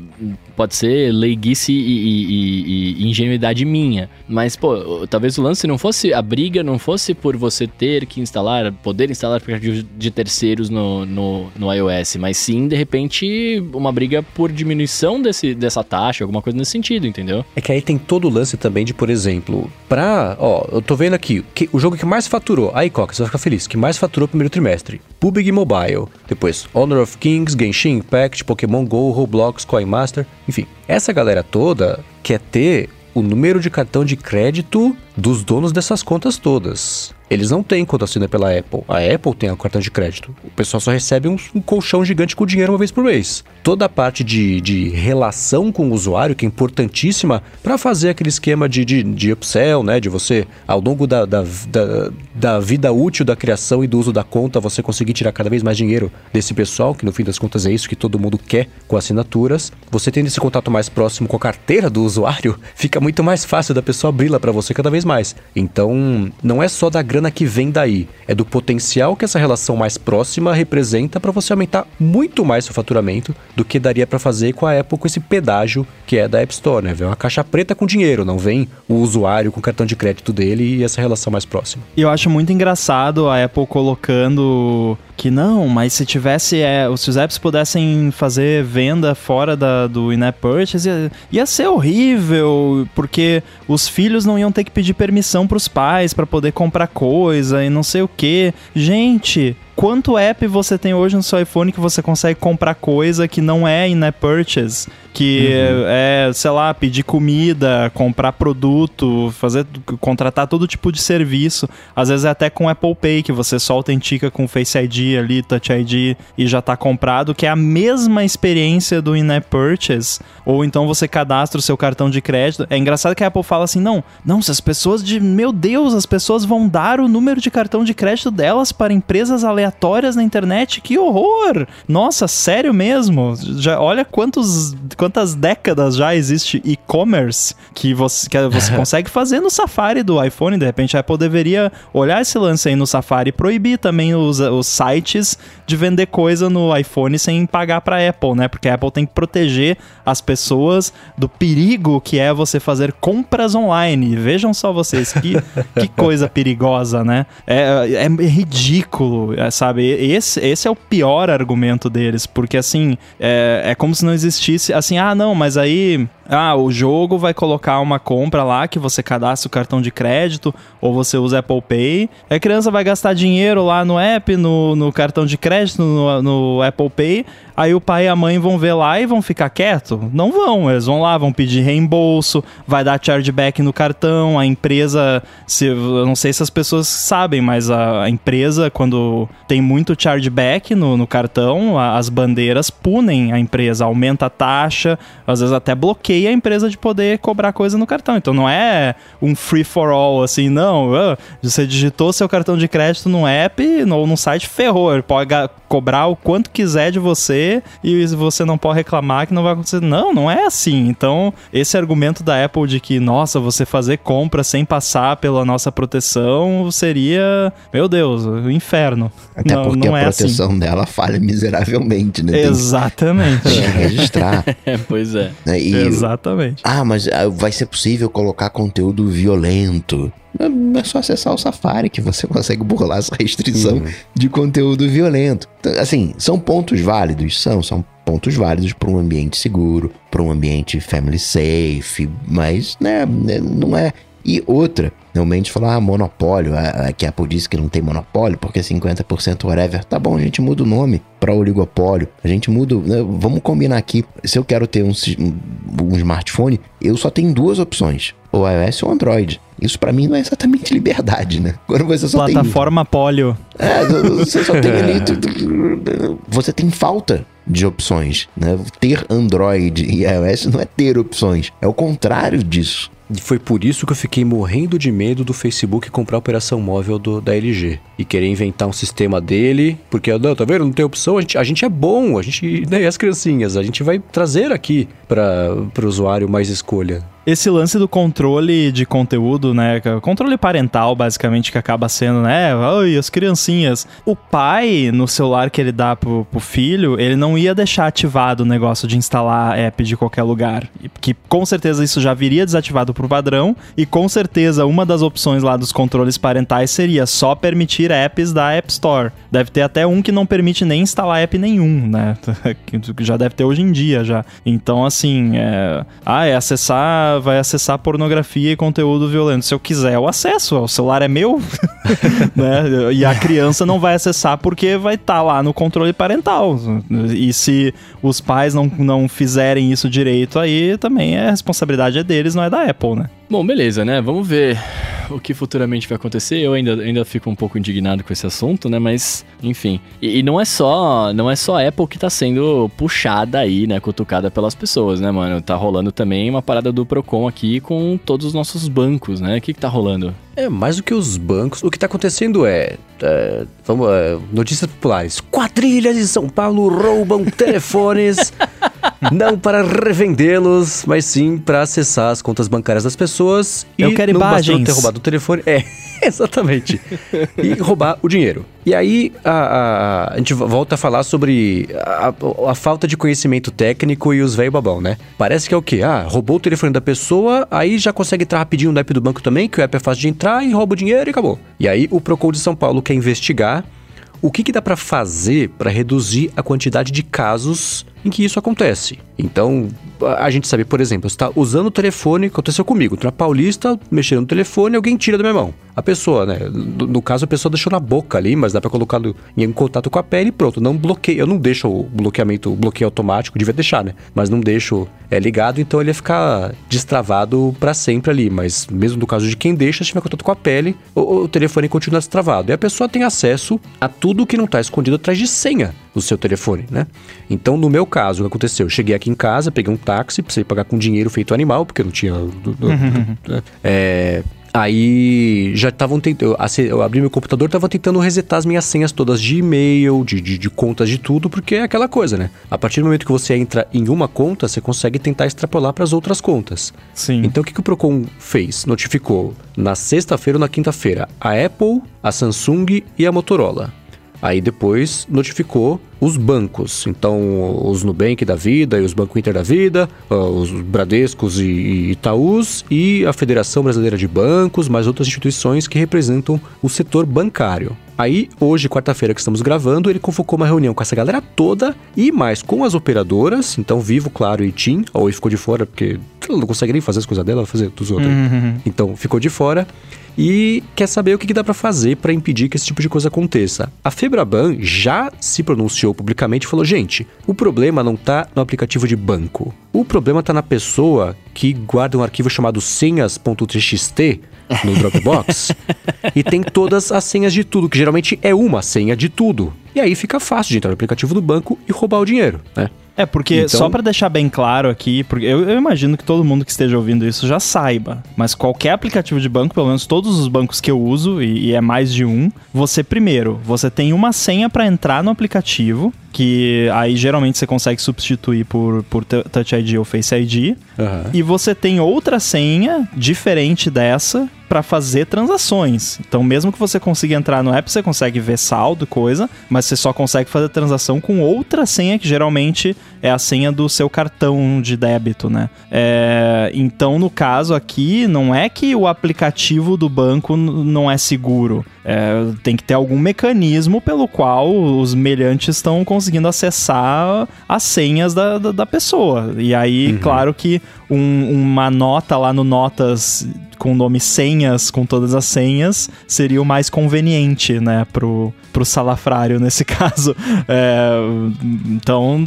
pode ser leiguice e, e, e, e ingenuidade minha. Mas, pô, talvez o lance não fosse, a briga não fosse por você ter que instalar, poder instalar aplicativos de terceiros no, no, no iOS, mas sim, de repente, uma briga por diminuição desse, dessa taxa, alguma coisa nesse sentido, entendeu? É que aí tem todo o lance também de, por exemplo, pra. Ó, eu tô vendo aqui, que, o jogo que mais faturou, aí Coca, você vai ficar feliz, que mais faturou primeiro trimestre: PUBG Mobile, depois Honor of Kings, Genshin Impact, Pokémon Go, Roblox, Coin Master, enfim. Essa galera toda quer ter o número de cartão de crédito dos donos dessas contas todas. Eles não têm conta assinada pela Apple. A Apple tem o cartão de crédito. O pessoal só recebe um, um, colchão gigante com dinheiro uma vez por mês. Toda a parte de, de relação com o usuário, que é importantíssima para fazer aquele esquema de, de, de upsell, né? De você, ao longo da, da, da, da, vida útil da criação e do uso da conta, você conseguir tirar cada vez mais dinheiro desse pessoal, que no fim das contas é isso que todo mundo quer com assinaturas. Você tendo esse contato mais próximo com a carteira do usuário, fica muito mais fácil da pessoa abri-la para você cada vez mais. Então, não é só da grana que vem daí, é do potencial que essa relação mais próxima representa para você aumentar muito mais seu faturamento do que daria para fazer com a Apple com esse pedágio que é da App Store, né? Vem uma caixa preta com dinheiro, não vem o usuário com o cartão de crédito dele e essa relação mais próxima. E eu acho muito engraçado a Apple colocando que não, mas se tivesse, é, se os apps pudessem fazer venda fora da, do in-app purchase, ia, ia ser horrível, porque os filhos não iam ter que pedir permissão para os pais para poder comprar coisa e não sei o que. Gente, quanto app você tem hoje no seu iPhone que você consegue comprar coisa que não é in-app purchase, que uhum. é, sei lá, pedir comida, comprar produto, fazer contratar todo tipo de serviço. Às vezes é até com Apple Pay que você só autentica com Face ID ali, Touch ID e já tá comprado, que é a mesma experiência do in-app purchase, ou então você cadastra o seu cartão de crédito. É engraçado que a Apple fala assim: "Não, não, se as pessoas de, meu Deus, as pessoas vão dar o número de cartão de crédito delas para empresas aleatórias na internet. Que horror! Nossa, sério mesmo? Já olha quantos quantas décadas já existe e-commerce que você, que você consegue fazer no Safari do iPhone. De repente, a Apple deveria olhar esse lance aí no Safari e proibir também os, os sites de vender coisa no iPhone sem pagar para Apple, né? Porque a Apple tem que proteger as pessoas do perigo que é você fazer compras online. Vejam só vocês, que, que coisa perigosa, né? É, é ridículo, é, sabe? Esse, esse é o pior argumento deles, porque assim, é, é como se não existisse assim, ah, não, mas aí ah, o jogo vai colocar uma compra lá que você cadastra o cartão de crédito ou você usa Apple Pay. A criança vai gastar dinheiro lá no app, no, no cartão de crédito, no, no Apple Pay. Aí o pai e a mãe vão ver lá e vão ficar quieto? Não vão, eles vão lá, vão pedir reembolso, vai dar chargeback no cartão, a empresa, se, eu não sei se as pessoas sabem, mas a, a empresa, quando tem muito chargeback no, no cartão, a, as bandeiras punem a empresa, aumenta a taxa, às vezes até bloqueia a empresa de poder cobrar coisa no cartão. Então não é um free for all, assim, não. Você digitou seu cartão de crédito no app ou no site, ferrou. Ele pode cobrar o quanto quiser de você e você não pode reclamar que não vai acontecer. Não, não é assim. Então, esse argumento da Apple de que, nossa, você fazer compra sem passar pela nossa proteção seria, meu Deus, o inferno. Até não, porque não a é assim. proteção assim. dela falha miseravelmente, né? Exatamente. Tem que registrar. é, pois é. Né, e, Exatamente. Ah, mas ah, vai ser possível colocar conteúdo violento. É só acessar o Safari que você consegue burlar essa restrição uhum. de conteúdo violento. Então, assim, são pontos válidos? São, são pontos válidos para um ambiente seguro, para um ambiente family safe, mas né, não é. E outra, realmente falar, ah, monopólio, a, a, que a Apple disse que não tem monopólio, porque 50% whatever. Tá bom, a gente muda o nome para oligopólio. A gente muda. Né, vamos combinar aqui. Se eu quero ter um, um, smartphone, eu só tenho duas opções: o iOS ou Android. Isso para mim não é exatamente liberdade, né? Quando você só Plataforma tem... polio. É, você só tem ali. você tem falta de opções, né? Ter Android e iOS não é ter opções, é o contrário disso. E foi por isso que eu fiquei morrendo de medo do Facebook comprar a operação móvel do, da LG. E querer inventar um sistema dele, porque, não, tá vendo? Não tem opção, a gente, a gente é bom, a gente, né, as criancinhas, a gente vai trazer aqui para o usuário mais escolha. Esse lance do controle de conteúdo, né? Controle parental, basicamente, que acaba sendo, né? Ai, as criancinhas. O pai, no celular que ele dá pro, pro filho, ele não ia deixar ativado o negócio de instalar app de qualquer lugar. Que com certeza isso já viria desativado pro padrão. E com certeza uma das opções lá dos controles parentais seria só permitir apps da App Store. Deve ter até um que não permite nem instalar app nenhum, né? que já deve ter hoje em dia já. Então, assim, é... ah, é acessar vai acessar pornografia e conteúdo violento. Se eu quiser, eu acesso. O celular é meu. né? E a criança não vai acessar porque vai estar tá lá no controle parental. E se os pais não, não fizerem isso direito, aí também a responsabilidade é deles, não é da Apple, né? Bom, beleza, né? Vamos ver o que futuramente vai acontecer. Eu ainda, ainda fico um pouco indignado com esse assunto, né? Mas, enfim. E, e não é só não é só a Apple que tá sendo puxada aí, né? Cutucada pelas pessoas, né, mano? Tá rolando também uma parada do Procon aqui com todos os nossos bancos, né? O que que tá rolando? É, mais do que os bancos, o que tá acontecendo é. é vamos, é, notícias populares. Quadrilhas de São Paulo roubam telefones. Não para revendê-los, mas sim para acessar as contas bancárias das pessoas. Eu e quero imagens. ter roubado o telefone. É, exatamente. e roubar o dinheiro. E aí a, a, a, gente volta a falar sobre a, a, falta de conhecimento técnico e os velho babão, né? Parece que é o quê? Ah, roubou o telefone da pessoa, aí já consegue entrar rapidinho no app do banco também, que o app é fácil de entrar e rouba o dinheiro e acabou. E aí o Procon de São Paulo quer investigar o que, que dá para fazer para reduzir a quantidade de casos em que isso acontece. Então, a gente sabe, por exemplo, está usando o telefone, aconteceu comigo, na Paulista, mexendo no telefone, alguém tira da minha mão. A pessoa, né? No, no caso, a pessoa deixou na boca ali, mas dá para colocar em contato com a pele e pronto. Não bloqueia. Eu não deixo o bloqueamento, o bloqueio automático, devia deixar, né? Mas não deixo é, ligado, então ele ia ficar destravado para sempre ali. Mas mesmo no caso de quem deixa, se tiver contato com a pele, o, o telefone continua destravado. E a pessoa tem acesso a tudo que não tá escondido atrás de senha no seu telefone, né? Então, no meu caso, o que aconteceu? Eu cheguei aqui em casa, peguei um táxi, precisei pagar com dinheiro feito animal, porque não tinha. é, Aí já estavam tentando. Eu abri meu computador, tava tentando resetar as minhas senhas todas de e-mail, de, de, de, contas, de tudo, porque é aquela coisa, né? A partir do momento que você entra em uma conta, você consegue tentar extrapolar para as outras contas. Sim. Então o que, que o Procon fez? Notificou na sexta-feira ou na quinta-feira a Apple, a Samsung e a Motorola. Aí depois notificou os bancos. Então, os Nubank da vida e os Banco Inter da vida, os Bradescos e Itaús e a Federação Brasileira de Bancos, mais outras instituições que representam o setor bancário. Aí, hoje, quarta-feira que estamos gravando, ele convocou uma reunião com essa galera toda e mais com as operadoras, então Vivo, Claro e TIM, ou ele ficou de fora porque ela não consegue nem fazer as coisas dela, fazer dos outros. Uhum. Então, ficou de fora e quer saber o que, dá para fazer para impedir que esse tipo de coisa aconteça. A Febraban já se pronunciou publicamente e falou: gente, o problema não tá no aplicativo de banco. O problema tá na pessoa que guarda um arquivo chamado senhas.txt no Dropbox e tem todas as senhas de tudo, que geralmente é uma senha de tudo. E aí fica fácil de entrar no aplicativo do banco e roubar o dinheiro, né? É, porque então... só para deixar bem claro aqui, porque eu, eu, imagino que todo mundo que esteja ouvindo isso já saiba, mas qualquer aplicativo de banco, pelo menos todos os bancos que eu uso, e, e é mais de um, você primeiro, você tem uma senha para entrar no aplicativo, que aí geralmente você consegue substituir por, por Touch ID ou Face ID, uhum. e você tem outra senha diferente dessa para fazer transações. Então, mesmo que você consiga entrar no app, você consegue ver saldo, coisa, mas você só consegue fazer transação com outra senha que geralmente é a senha do seu cartão de débito, né? É, então, no caso aqui, não é que o aplicativo do banco não é seguro. É, tem que ter algum mecanismo pelo qual os meliantes estão conseguindo acessar as senhas da, da, da pessoa. E aí, uhum. claro que um, uma nota lá no Notas com o nome com todas as senhas, seria o mais conveniente, né, pro, pro salafrário nesse caso. É, então,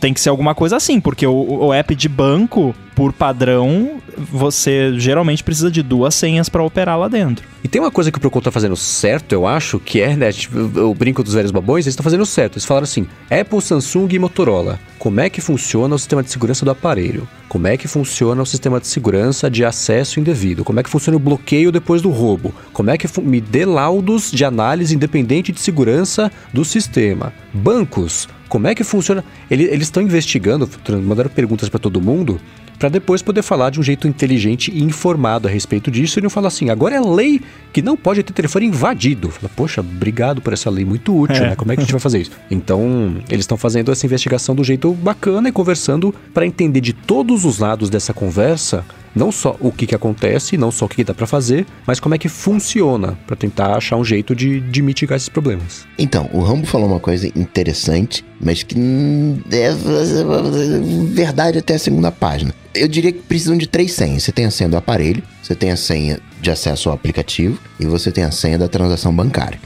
tem que ser alguma coisa assim, porque o, o app de banco, por padrão, você geralmente precisa de duas senhas para operar lá dentro. E tem uma coisa que o Procon tá fazendo certo, eu acho, que é, né, tipo, o brinco dos velhos babões, eles estão fazendo certo. Eles falaram assim: Apple, Samsung e Motorola. Como é que funciona o sistema de segurança do aparelho? Como é que funciona o sistema de segurança de acesso indevido? Como é que funciona o bloqueio depois do roubo? Como é que me dê laudos de análise independente de segurança do sistema? Bancos, como é que funciona? Eles estão investigando, mandaram perguntas para todo mundo para depois poder falar de um jeito inteligente e informado a respeito disso e não falar assim, agora é lei que não pode ter telefone invadido. Fala, Poxa, obrigado por essa lei muito útil, é. né? Como é que a gente vai fazer isso? Então, eles estão fazendo essa investigação do jeito bacana e conversando para entender de todos os lados dessa conversa não só o que, que acontece, não só o que, que dá para fazer, mas como é que funciona para tentar achar um jeito de, de mitigar esses problemas. Então, o Rambo falou uma coisa interessante, mas que é verdade até a segunda página. Eu diria que precisam de três senhas. Você tem a senha do aparelho, você tem a senha de acesso ao aplicativo e você tem a senha da transação bancária.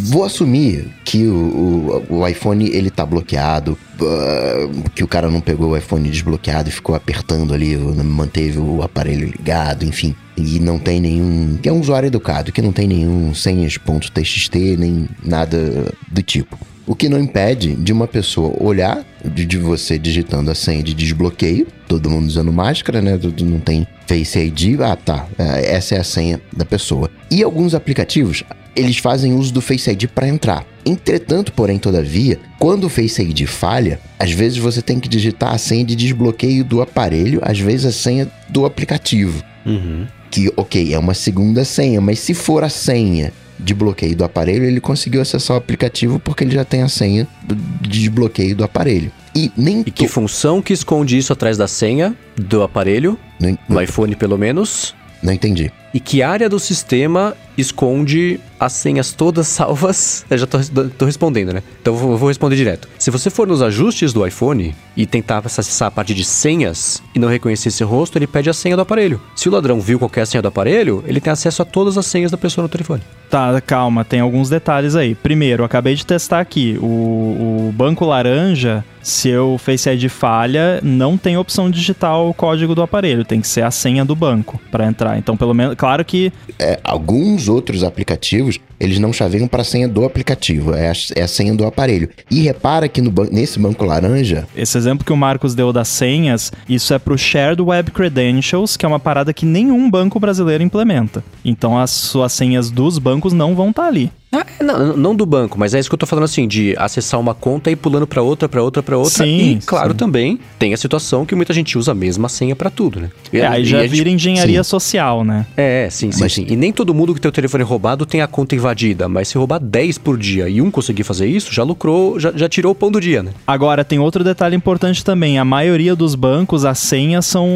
Vou assumir que o, o, o iPhone ele tá bloqueado, uh, que o cara não pegou o iPhone desbloqueado e ficou apertando ali, manteve o aparelho ligado, enfim. E não tem nenhum. que é um usuário educado, que não tem nenhum senhas.txt nem nada do tipo. O que não impede de uma pessoa olhar de, de, você digitando a senha de desbloqueio, todo mundo usando máscara, né? Não tem Face ID. Ah, tá. É, essa é a senha da pessoa. E alguns aplicativos, eles fazem uso do Face ID para entrar. Entretanto, porém, todavia, quando o Face ID falha, às vezes você tem que digitar a senha de desbloqueio do aparelho, às vezes a senha do aplicativo. Uhum. Que, ok, é uma segunda senha, mas se for a senha de bloqueio do aparelho, ele conseguiu acessar o aplicativo porque ele já tem a senha de desbloqueio do aparelho. E nem E que função que esconde isso atrás da senha do aparelho? No, no iPhone, pelo menos? Não entendi. E que área do sistema esconde as senhas todas salvas. Eu já tô, tô respondendo, né? Então eu vou responder direto. Se você for nos ajustes do iPhone e tentar acessar a parte de senhas e não reconhecer esse rosto, ele pede a senha do aparelho. Se o ladrão viu qualquer senha do aparelho, ele tem acesso a todas as senhas da pessoa no telefone. Tá, calma, tem alguns detalhes aí. Primeiro, eu acabei de testar aqui. O, o banco laranja, se o Face ID falha, não tem opção de digitar o código do aparelho. Tem que ser a senha do banco para entrar. Então, pelo menos, claro que. É, alguns outros aplicativos eles não chaveiam para a senha do aplicativo, é a, é a, senha do aparelho. E repara que no, nesse banco laranja. Esse exemplo que o Marcos deu das senhas, isso é para o Shared Web Credentials, que é uma parada que nenhum banco brasileiro implementa. Então as suas senhas dos bancos não vão estar tá ali. Ah, é, não, não do banco, mas é isso que eu tô falando assim, de acessar uma conta e pulando para outra, para outra, para outra. Sim, e, claro, sim. também tem a situação que muita gente usa a mesma senha para tudo, né? E, é, aí já vira engenharia sim. social, né? É, sim, sim, mas... sim. E nem todo mundo que tem o telefone roubado tem a conta invadida, mas se roubar 10 por dia e um conseguir fazer isso, já lucrou, já, já tirou o pão do dia, né? Agora, tem outro detalhe importante também. A maioria dos bancos, as senhas são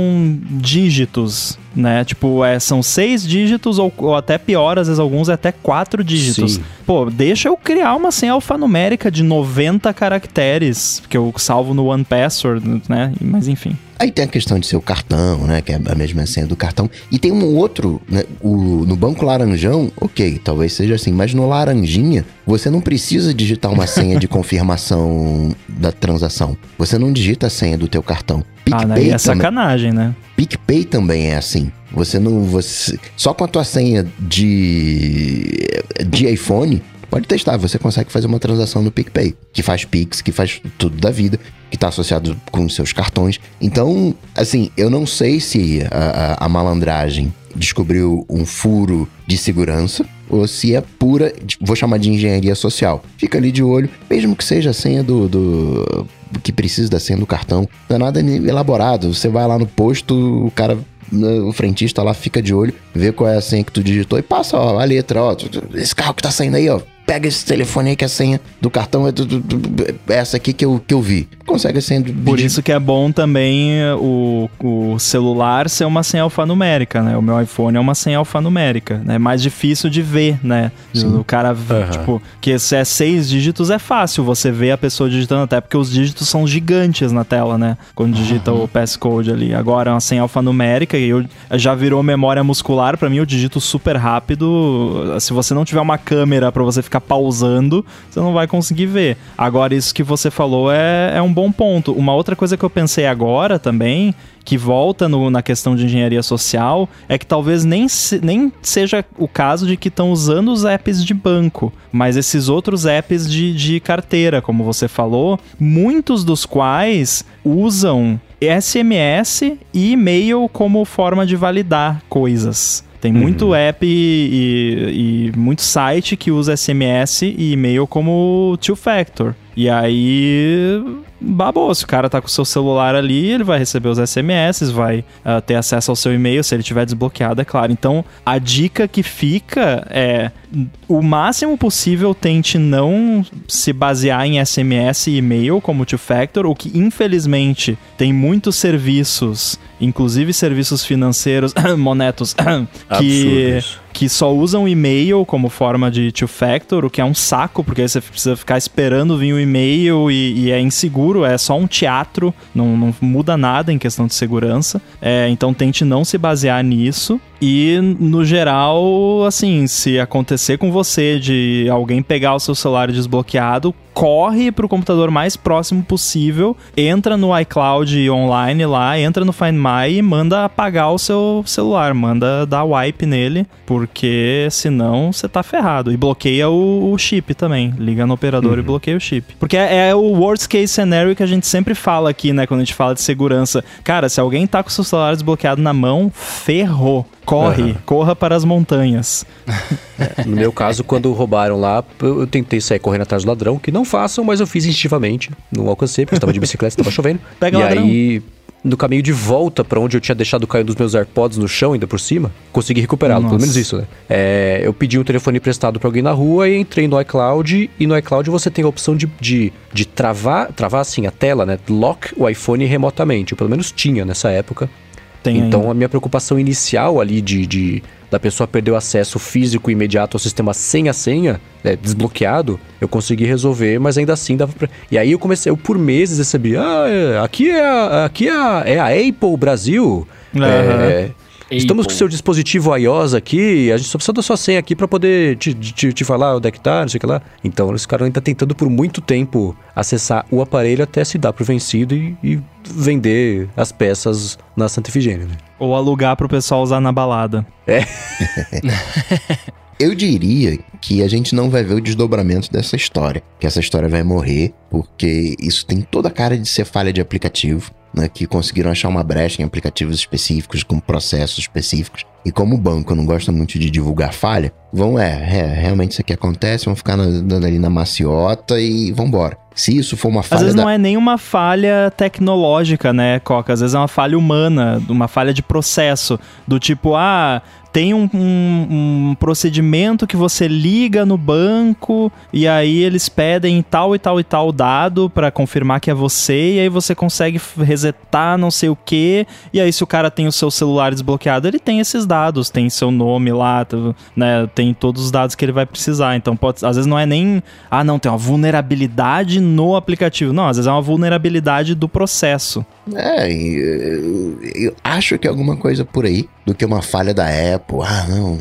dígitos né? Tipo, é, são seis dígitos ou, ou, até pior, às vezes alguns é até quatro dígitos. Sim. Pô, deixa eu criar uma senha alfanumérica de 90 caracteres, que eu salvo no One Password, né? Mas enfim. Aí tem a questão de ser o cartão, né? Que é a mesma senha do cartão. E tem um outro, né? O, no banco laranjão, ok, talvez seja assim, mas no laranjinha, você não precisa digitar uma senha de confirmação da transação. Você não digita a senha do teu cartão. PicPay ah, é sacanagem, também, né? PicPay também é assim. Você não. Você, só com a tua senha de, de iPhone, pode testar, você consegue fazer uma transação no PicPay, que faz Pix, que faz tudo da vida, que está associado com seus cartões. Então, assim, eu não sei se a, a, a malandragem descobriu um furo de segurança ou se é pura, vou chamar de engenharia social. Fica ali de olho, mesmo que seja a senha do, do que precisa da senha do cartão. Não é nada elaborado. Você vai lá no posto, o cara né, o frentista lá fica de olho, vê qual é a senha que tu digitou e passa ó, a letra, ó, esse carro que tá saindo aí, ó, pega esse telefone aí que a senha do cartão é, do, do, do, é essa aqui que eu, que eu vi. Consegue a senha do, Por isso que é bom também o, o celular ser uma senha alfanumérica, né? O meu iPhone é uma senha alfanumérica, né? É mais difícil de ver, né? Sim. O cara, uhum. tipo, que se é seis dígitos é fácil você ver a pessoa digitando, até porque os dígitos são gigantes na tela, né? Quando digita uhum. o passcode ali. Agora, é uma senha alfanumérica e eu, já virou memória muscular, para mim eu digito super rápido. Se você não tiver uma câmera para você ficar ficar pausando, você não vai conseguir ver. Agora, isso que você falou é, é um bom ponto. Uma outra coisa que eu pensei agora também que volta no, na questão de engenharia social é que talvez nem, se, nem seja o caso de que estão usando os apps de banco, mas esses outros apps de, de carteira, como você falou, muitos dos quais usam SMS e e-mail como forma de validar coisas. Tem uhum. muito app e, e, e, muito site que usa SMS e e-mail como two-factor. E aí babou. Se o cara tá com o seu celular ali, ele vai receber os SMS, vai uh, ter acesso ao seu e-mail se ele tiver desbloqueado, é claro. Então, a dica que fica é o máximo possível tente não se basear em SMS e e-mail como two-factor, o que infelizmente tem muitos serviços, inclusive serviços financeiros, monetos, que que só usam e-mail como forma de two-factor, o que é um saco, porque você precisa ficar esperando vir o e-mail e, e, é inseguro, é só um teatro, não, não muda nada em questão de segurança. É, então tente não se basear nisso. E no geral, assim, se acontecer com você de alguém pegar o seu celular desbloqueado, corre para o computador mais próximo possível, entra no iCloud online lá, entra no Find My e manda apagar o seu celular, manda dar wipe nele, porque senão você tá ferrado. E bloqueia o, o chip também, liga no operador uhum. e bloqueia o chip. Porque é, é, o worst case scenario que a gente sempre fala aqui, né, quando a gente fala de segurança. Cara, se alguém tá com o seu celular desbloqueado na mão, ferrou. Corre, uhum. corra para as montanhas. É, no meu caso, quando roubaram lá, eu tentei sair correndo atrás do ladrão, que não façam, mas eu fiz instintivamente. Não alcancei, porque estava de bicicleta, estava chovendo. Pega e ladrão. aí, no caminho de volta para onde eu tinha deixado cair dos meus AirPods no chão, ainda por cima, consegui recuperá-lo, pelo menos isso, né? É, eu pedi um telefone emprestado para alguém na rua e entrei no iCloud. E no iCloud você tem a opção de, de, de travar, travar assim a tela, né? Lock o iPhone remotamente. Eu pelo menos tinha nessa época. Tem então ainda. a minha preocupação inicial ali de, de da pessoa perder o acesso físico imediato ao sistema sem a senha, é, desbloqueado, eu consegui resolver, mas ainda assim dava pra... E aí eu comecei, eu por meses recebi, ah, é, aqui é a, aqui é a, é a Apple Brasil, Uhum. é, Estamos Apple. com seu dispositivo iOS aqui, a gente só precisa da sua senha aqui pra poder te, te, te falar onde é que tá, não sei o que lá. Então eles ficaram ainda tentando por muito tempo acessar o aparelho até se dar por vencido e, e vender as peças na Santa Efigênia, né? Ou alugar pro pessoal usar na balada. Eu diria que a gente não vai ver o desdobramento dessa história. Que essa história vai morrer, porque isso tem toda a cara de ser falha de aplicativo, né? Que conseguiram achar uma brecha em aplicativos específicos, com processos específicos. E como o banco não gosta muito de divulgar falha, vão, é, é realmente isso aqui acontece, vão ficar na- dando ali na maciota e vambora. Se isso for uma Às falha vezes da... não é nem uma falha tecnológica, né, Coca? Às vezes é uma falha humana, uma falha de processo. Do tipo, ah, tem um, um- um procedimento que você liga no banco e aí eles pedem tal e tal e tal dado pra confirmar que é você e aí você consegue resetar não sei o que e aí se o cara tem o seu celular desbloqueado ele tem esses dados tem seu nome lá né tem todos os dados que ele vai precisar. Então pode às vezes não é nem ah não tem uma vulnerabilidade no aplicativo. Não às vezes é uma vulnerabilidade do processo. É, eu, eu acho que é alguma coisa por aí do que uma falha da Apple. Ah, não,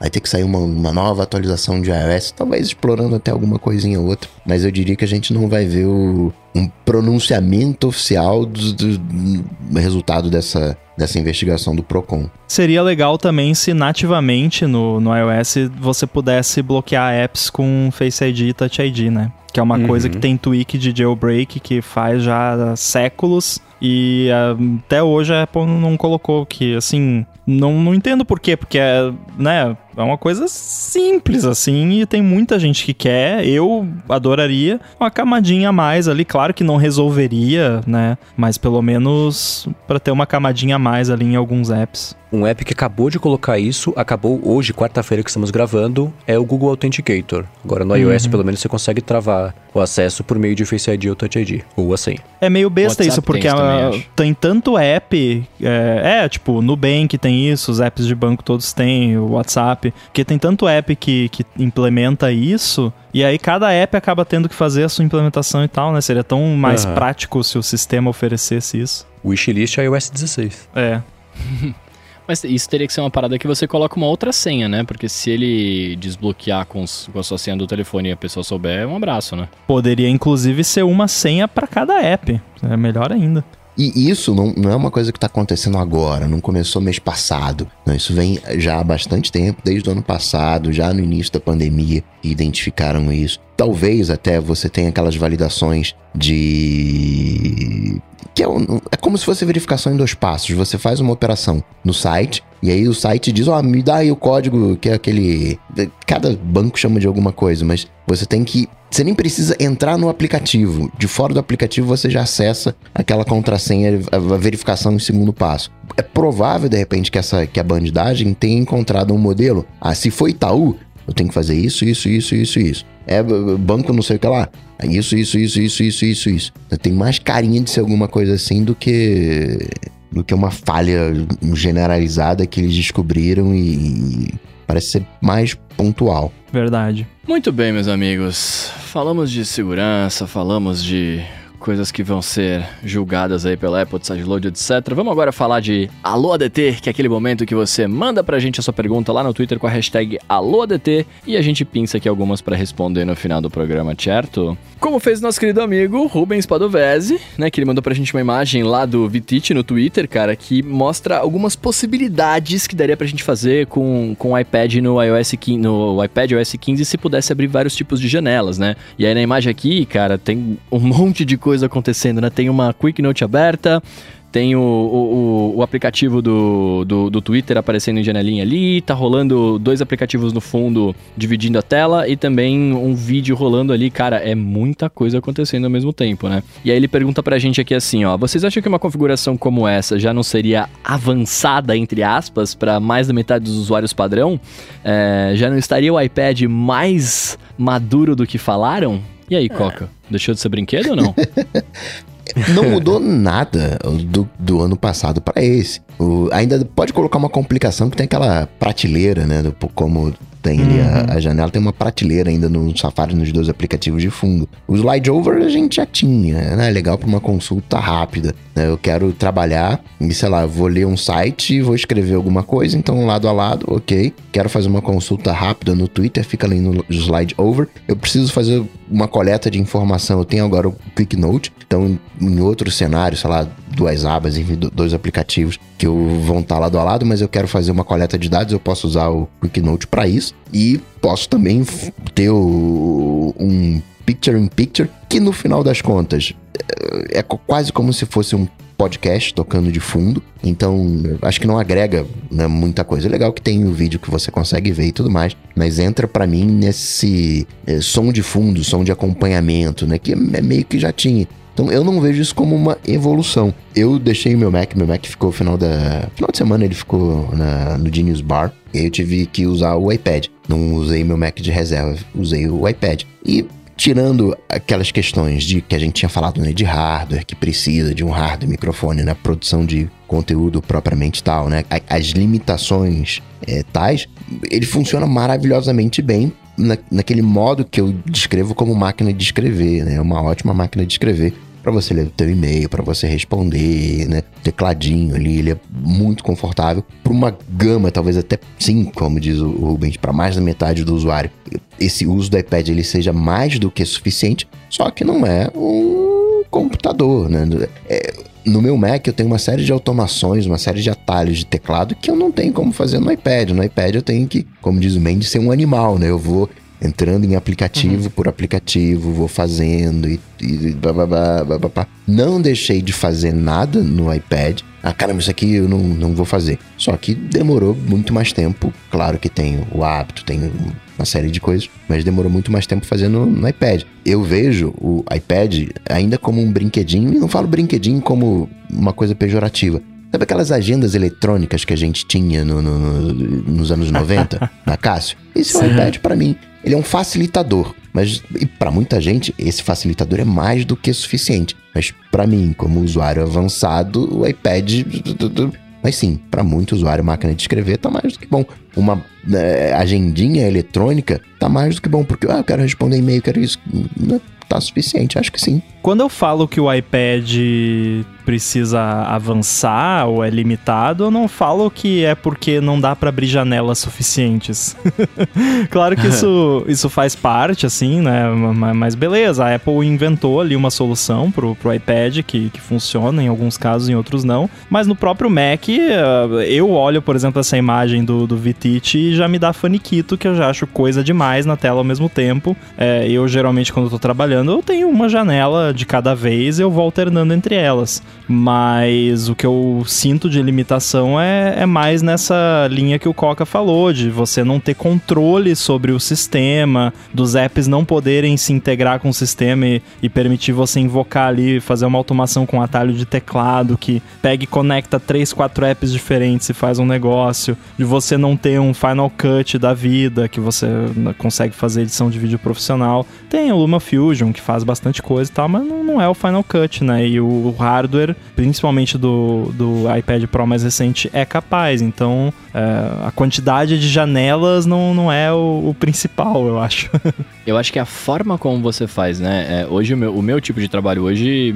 vai ter que sair uma, uma nova atualização de iOS, talvez explorando até alguma coisinha ou outra. Mas eu diria que a gente não vai ver o, um pronunciamento oficial do, do- do resultado dessa, dessa investigação do Procon. Seria legal também se nativamente no, no iOS você pudesse bloquear apps com Face ID e Touch ID, né? Que é uma Uhum. coisa que tem tweak de jailbreak que faz já há séculos e ah, até hoje a Apple não colocou que, assim, não, não entendo por quê, porque é, né, é uma coisa simples assim e tem muita gente que quer, eu adoraria uma camadinha a mais ali, claro que não resolveria, né, mas pelo menos pra ter uma camadinha a mais ali em alguns apps. Um app que acabou de colocar isso, acabou hoje, quarta-feira que estamos gravando, é o Google Authenticator. Agora no iOS, Uhum. pelo menos, você consegue travar o acesso por meio de Face ID ou Touch ID, ou a senha. É meio besta isso, porque tem isso também, tem tanto app. É, é, tipo, Nubank tem isso, os apps de banco todos têm, o WhatsApp. Porque tem tanto app que, que implementa isso. E aí cada app acaba tendo que fazer a sua implementação e tal, né? Seria tão mais Aham. prático se o sistema oferecesse isso. Wishlist iOS 16. É. Mas isso teria que ser uma parada que você coloca uma outra senha, né? Porque se ele desbloquear com, os- com a sua senha do telefone e a pessoa souber, é um abraço, né? Poderia inclusive ser uma senha pra cada app. É melhor ainda. E isso não, não é uma coisa que está acontecendo agora, não começou mês passado. Não, isso vem já há bastante tempo, desde o ano passado, já no início da pandemia, identificaram isso. Talvez até você tenha aquelas validações de. Que é, um- é como se fosse verificação em dois passos. Você faz uma operação no site, e aí o site diz: Ó, me dá aí o código, que é aquele. Cada banco chama de alguma coisa, mas você tem que. Você nem precisa entrar no aplicativo. De fora do aplicativo você já acessa aquela contrassenha, a verificação em segundo passo. É provável, de repente, que, essa, que a bandidagem tenha encontrado um modelo. Ah, se for Itaú, eu tenho que fazer isso, isso, isso, isso, isso. É banco não sei o que lá. É Isso, isso, isso, isso, isso, isso, isso. Tem mais carinha de ser alguma coisa assim do que do que uma falha generalizada que eles descobriram e parece ser mais pontual. Verdade. Muito bem, meus amigos. Falamos de segurança, falamos de coisas que vão ser julgadas aí pela Apple de Sideload, etc. Vamos agora falar de Alô ADT, que é aquele momento que você manda pra gente a sua pergunta lá no Twitter com a hashtag AlôADT e a gente pinça aqui algumas pra responder no final do programa, certo? Como fez nosso querido amigo Rubens Padovese, né, que ele mandou pra gente uma imagem lá do Vitite no Twitter, cara, que mostra algumas possibilidades que daria pra gente fazer com, com o iPad no iOS 15, no iPad OS 15 se pudesse abrir vários tipos de janelas, né? E aí na imagem aqui, cara, tem um monte de coisa acontecendo, né? Tem uma Quick Note aberta, tem o, o, o- aplicativo do, do, do Twitter aparecendo em janelinha ali, tá rolando dois aplicativos no fundo dividindo a tela e também um vídeo rolando ali. Cara, é muita coisa acontecendo ao mesmo tempo, né? E aí ele pergunta pra gente aqui assim, ó, vocês acham que uma configuração como essa já não seria avançada, entre aspas, pra mais da metade dos usuários padrão? É, já não estaria o iPad mais maduro do que falaram? E aí, Coca? Deixou de ser brinquedo ou não? não mudou nada do, do ano passado para esse. O, ainda pode colocar uma complicação que tem aquela prateleira, né? Do, como tem ali uhum. a, a, janela, tem uma prateleira ainda no Safari nos dois aplicativos de fundo. O slide over a gente já tinha, né? Legal para uma consulta rápida. Né? Eu quero trabalhar e, sei lá, vou ler um site e vou escrever alguma coisa, então lado a lado, ok. Quero fazer uma consulta rápida no Twitter, fica ali no slide over. Eu preciso fazer uma coleta de informação, eu tenho agora o Quick Note, então em outro cenário, sei lá, duas abas, enfim, dois aplicativos que vão estar lado a lado, mas eu quero fazer uma coleta de dados, eu posso usar o Quick Note para isso e posso também ter um Picture in Picture, que no final das contas é, é quase como se fosse um podcast tocando de fundo. Então, acho que não agrega né, muita coisa. É legal que tem o vídeo que você consegue ver e tudo mais, mas entra para mim nesse é, som de fundo, som de acompanhamento, né? Que é meio que já tinha. Então eu não vejo isso como uma evolução. Eu deixei meu Mac, meu Mac ficou final da. Final de semana ele ficou na, no Genius Bar. E eu tive que usar o iPad. Não usei meu Mac de reserva, usei o iPad. E tirando aquelas questões de que a gente tinha falado, né, de hardware, que precisa de um hardware, microfone na produção de conteúdo propriamente tal, né, as limitações é, tais, ele funciona maravilhosamente bem na, naquele modo que eu descrevo como máquina de escrever, né, é uma ótima máquina de escrever para você ler o teu e-mail, para você responder, né? Tecladinho ali, ele é muito confortável. Para uma gama, talvez até sim, como diz o Rubens, para mais da metade do usuário, esse uso do iPad ele seja mais do que suficiente, só que não é um computador, né? É, no meu Mac eu tenho uma série de automações, uma série de atalhos de teclado que eu não tenho como fazer no iPad. No iPad eu tenho que, como diz o Mendes, ser um animal, né? Eu vou entrando em aplicativo uhum. por aplicativo, vou fazendo e, e blá, blá, blá, blá, Não deixei de fazer nada no iPad. Ah, caramba, isso aqui eu não, não vou fazer. Só que demorou muito mais tempo. Claro que tem o hábito, tem uma série de coisas, mas demorou muito mais tempo fazendo no iPad. Eu vejo o iPad ainda como um brinquedinho, e não falo brinquedinho como uma coisa pejorativa. Sabe aquelas agendas eletrônicas que a gente tinha no, no, no, nos anos 90, na Cássio? Esse é o iPad para mim. Ele é um facilitador, mas para muita gente esse facilitador é mais do que suficiente. Mas para mim, como usuário avançado, o iPad mas sim, para muito usuário, máquina de escrever tá mais do que bom. Uma é, agendinha eletrônica tá mais do que bom, porque ah, eu quero responder e-mail, quero isso. Tá suficiente, acho que sim. Quando eu falo que o iPad precisa avançar ou é limitado, eu não falo que é porque não dá para abrir janelas suficientes. claro que isso, isso faz parte, assim, né? Mas beleza, a Apple inventou ali uma solução pro, pro iPad que, que funciona em alguns casos, em outros não. Mas no próprio Mac, eh, eu olho, por exemplo, essa imagem do, do VTit e já me dá faniquito, que eu já acho coisa demais na tela ao mesmo tempo. É, eu geralmente, quando eu tô trabalhando, eu tenho uma janela de cada vez, eu vou alternando entre elas. Mas o que eu sinto de limitação é, é mais nessa linha que o Coca falou, de você não ter controle sobre o sistema, dos apps não poderem se integrar com o sistema e, e permitir você invocar ali, fazer uma automação com atalho de teclado que pega e conecta três, quatro apps diferentes e faz um negócio, de você não ter um Final Cut da vida, que você consegue fazer edição de vídeo profissional. Tem o Luma Fusion, que faz bastante coisa e tal, mas não é o Final Cut, né? E o hardware principalmente do, do iPad Pro mais recente, é capaz. Então, é, a quantidade de janelas não, não é o, o principal, eu acho. eu acho que a forma como você faz, né? É, hoje, o meu, o meu tipo de trabalho hoje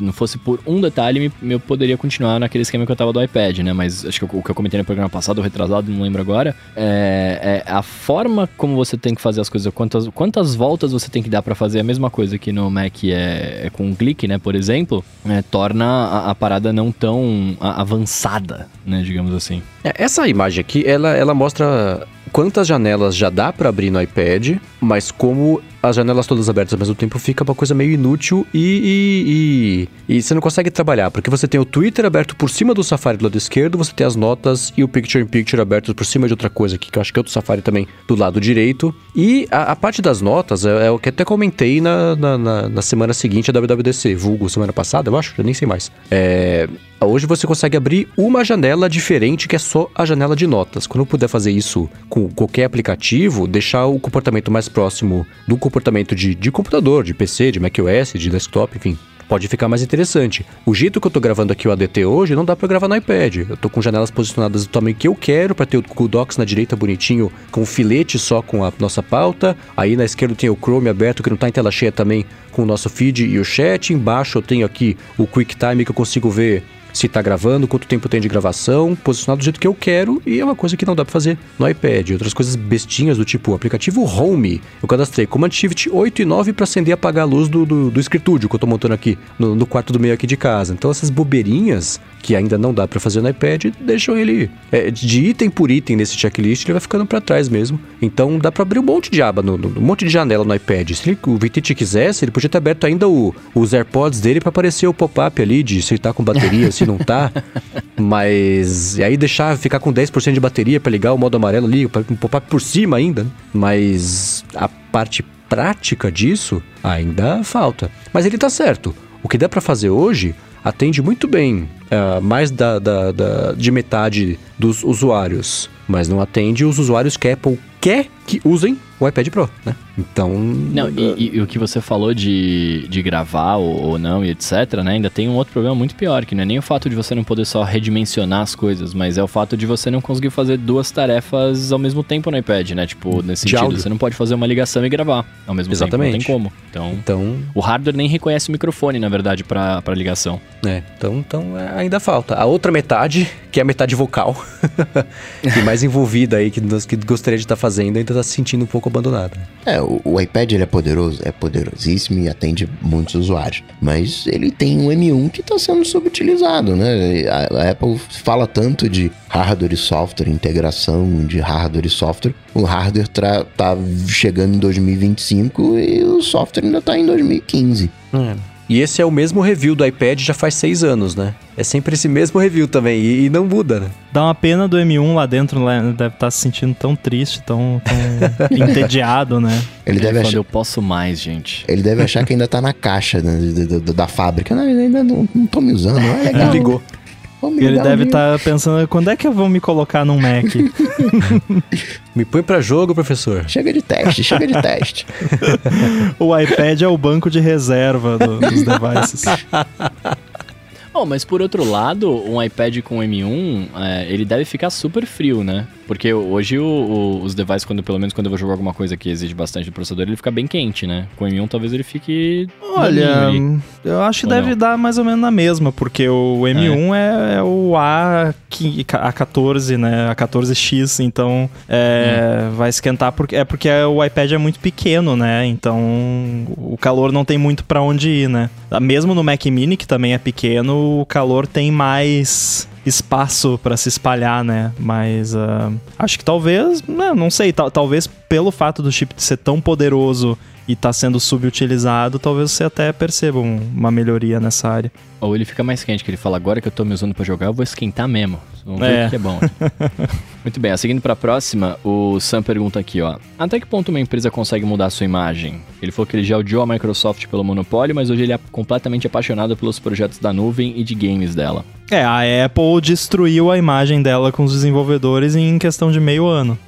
não fosse por um detalhe, eu poderia continuar naquele esquema que eu tava do iPad, né? Mas acho que o que eu comentei no programa passado, ou retrasado, não lembro agora, é, é, a forma como você tem que fazer as coisas, quantas, quantas voltas você tem que dar para fazer a mesma coisa que no Mac é, é com um clique, né? Por exemplo, é, torna a, a, parada não tão avançada, né? Digamos assim. É, essa imagem aqui, ela, ela mostra quantas janelas já dá para abrir no iPad, mas como as janelas todas abertas ao mesmo tempo fica uma coisa meio inútil e, e, e, e, você não consegue trabalhar, porque você tem o Twitter aberto por cima do Safari do lado esquerdo, você tem as notas e o Picture in Picture abertos por cima de outra coisa aqui, que eu acho que é o Safari também do lado direito. E a, a parte das notas é, é, o que até comentei na, na, na, na semana seguinte da WWDC, vulgo semana passada, eu acho, já nem sei mais. É, Hoje você consegue abrir uma janela diferente que é só a janela de notas. Quando eu puder fazer isso com qualquer aplicativo, deixar o comportamento mais próximo do comportamento de, de computador, de PC, de macOS, de desktop, enfim, pode ficar mais interessante. O jeito que eu tô gravando aqui o ADT hoje, não dá para gravar no iPad. Eu tô com janelas posicionadas do tamanho que eu quero, para ter o Google Docs na direita bonitinho, com filete só com a nossa pauta. Aí na esquerda tem o Chrome aberto, que não tá em tela cheia também, com o nosso feed e o chat. Embaixo eu tenho aqui o QuickTime, que eu consigo ver se está gravando, quanto tempo tem de gravação, posicionado do jeito que eu quero, e é uma coisa que não dá para fazer no iPad. Outras coisas bestinhas do tipo o aplicativo Home. Eu cadastrei Command Shift 8 e 9 para acender e apagar a luz do, do, do escritório que eu tô montando aqui no, no, quarto do meio aqui de casa. Então essas bobeirinhas que ainda não dá para fazer no iPad deixam ele é, de item por item nesse checklist, ele vai ficando para trás mesmo. Então dá para abrir um monte de aba, no, no, um monte de janela no iPad. Se ele, o Vitite quisesse, ele podia ter aberto ainda o, os AirPods dele para aparecer o pop-up ali de se ele tá com bateria, se não tá. Mas. E aí deixar ficar com 10% de bateria para ligar o modo amarelo ali, um pop-up por cima ainda. Mas a parte prática disso ainda falta. Mas ele tá certo. O que dá para fazer hoje atende muito bem uh, mais da, da, da, de metade dos usuários, mas não atende os usuários que a Apple quer que usem o iPad Pro, né? Então. Não, e, e, o que você falou de, de gravar ou, ou, não e etc, né? Ainda tem um outro problema muito pior, que não é nem o fato de você não poder só redimensionar as coisas, mas é o fato de você não conseguir fazer duas tarefas ao mesmo tempo no iPad, né? Tipo, nesse de sentido, áudio. você não pode fazer uma ligação e gravar ao mesmo Exatamente. tempo. Não tem como. Então, então, o hardware nem reconhece o microfone, na verdade, para ligação. É, então, então é, ainda falta. A outra metade, que é a metade vocal, que mais envolvida aí, que, que gostaria de estar tá fazendo, ainda está se sentindo um pouco abandonada. É, o, o, iPad ele é poderoso, é poderosíssimo e atende muitos usuários. Mas ele tem um M1 que está sendo subutilizado, né? A, a, Apple fala tanto de hardware e software, integração de hardware e software. O hardware está tá chegando em 2025 e o software ainda está em 2015. É. E esse é o mesmo review do iPad já faz seis anos, né? É sempre esse mesmo review também, e, e não muda, né? Dá uma pena do M1 lá dentro, né? deve estar tá se sentindo tão triste, tão, tão entediado, né? Ele, deve achar... eu posso mais, gente. Ele deve achar que ainda tá na caixa né, da, da, da fábrica. Não, ainda não, não tô me usando, não é legal. Ligou. Ele deve estar tá pensando, quando é que eu vou me colocar num Mac? me põe para jogo, professor. Chega de teste, chega de teste. o iPad é o banco de reserva do, dos devices. Oh, mas por outro lado, um iPad com M1, é, ele deve ficar super frio, né? Porque hoje o, o, os devices, quando, pelo menos quando eu vou jogar alguma coisa que exige bastante do processador, ele fica bem quente, né? Com o M1 talvez ele fique. Olha, eu acho que ou deve não? dar mais ou menos na mesma, porque o M1 é, é o A, A14, né? A14X, então é, hum. vai esquentar porque é porque o iPad é muito pequeno, né? Então o calor não tem muito para onde ir, né? Mesmo no Mac Mini, que também é pequeno, o calor tem mais espaço para se espalhar, né? Mas uh, acho que talvez, não, não sei, talvez pelo fato do chip ser tão poderoso e tá sendo subutilizado, talvez você até perceba um, uma melhoria nessa área. Ou ele fica mais quente, que ele fala, agora que eu tô me usando para jogar, eu vou esquentar mesmo. Vamos ver é. o que é bom. Muito bem, seguindo para a próxima, o Sam pergunta aqui, ó. Até que ponto uma empresa consegue mudar a sua imagem? Ele falou que ele já odiou a Microsoft pelo monopólio, mas hoje ele é completamente apaixonado pelos projetos da nuvem e de games dela. É, a Apple destruiu a imagem dela com os desenvolvedores em questão de meio ano.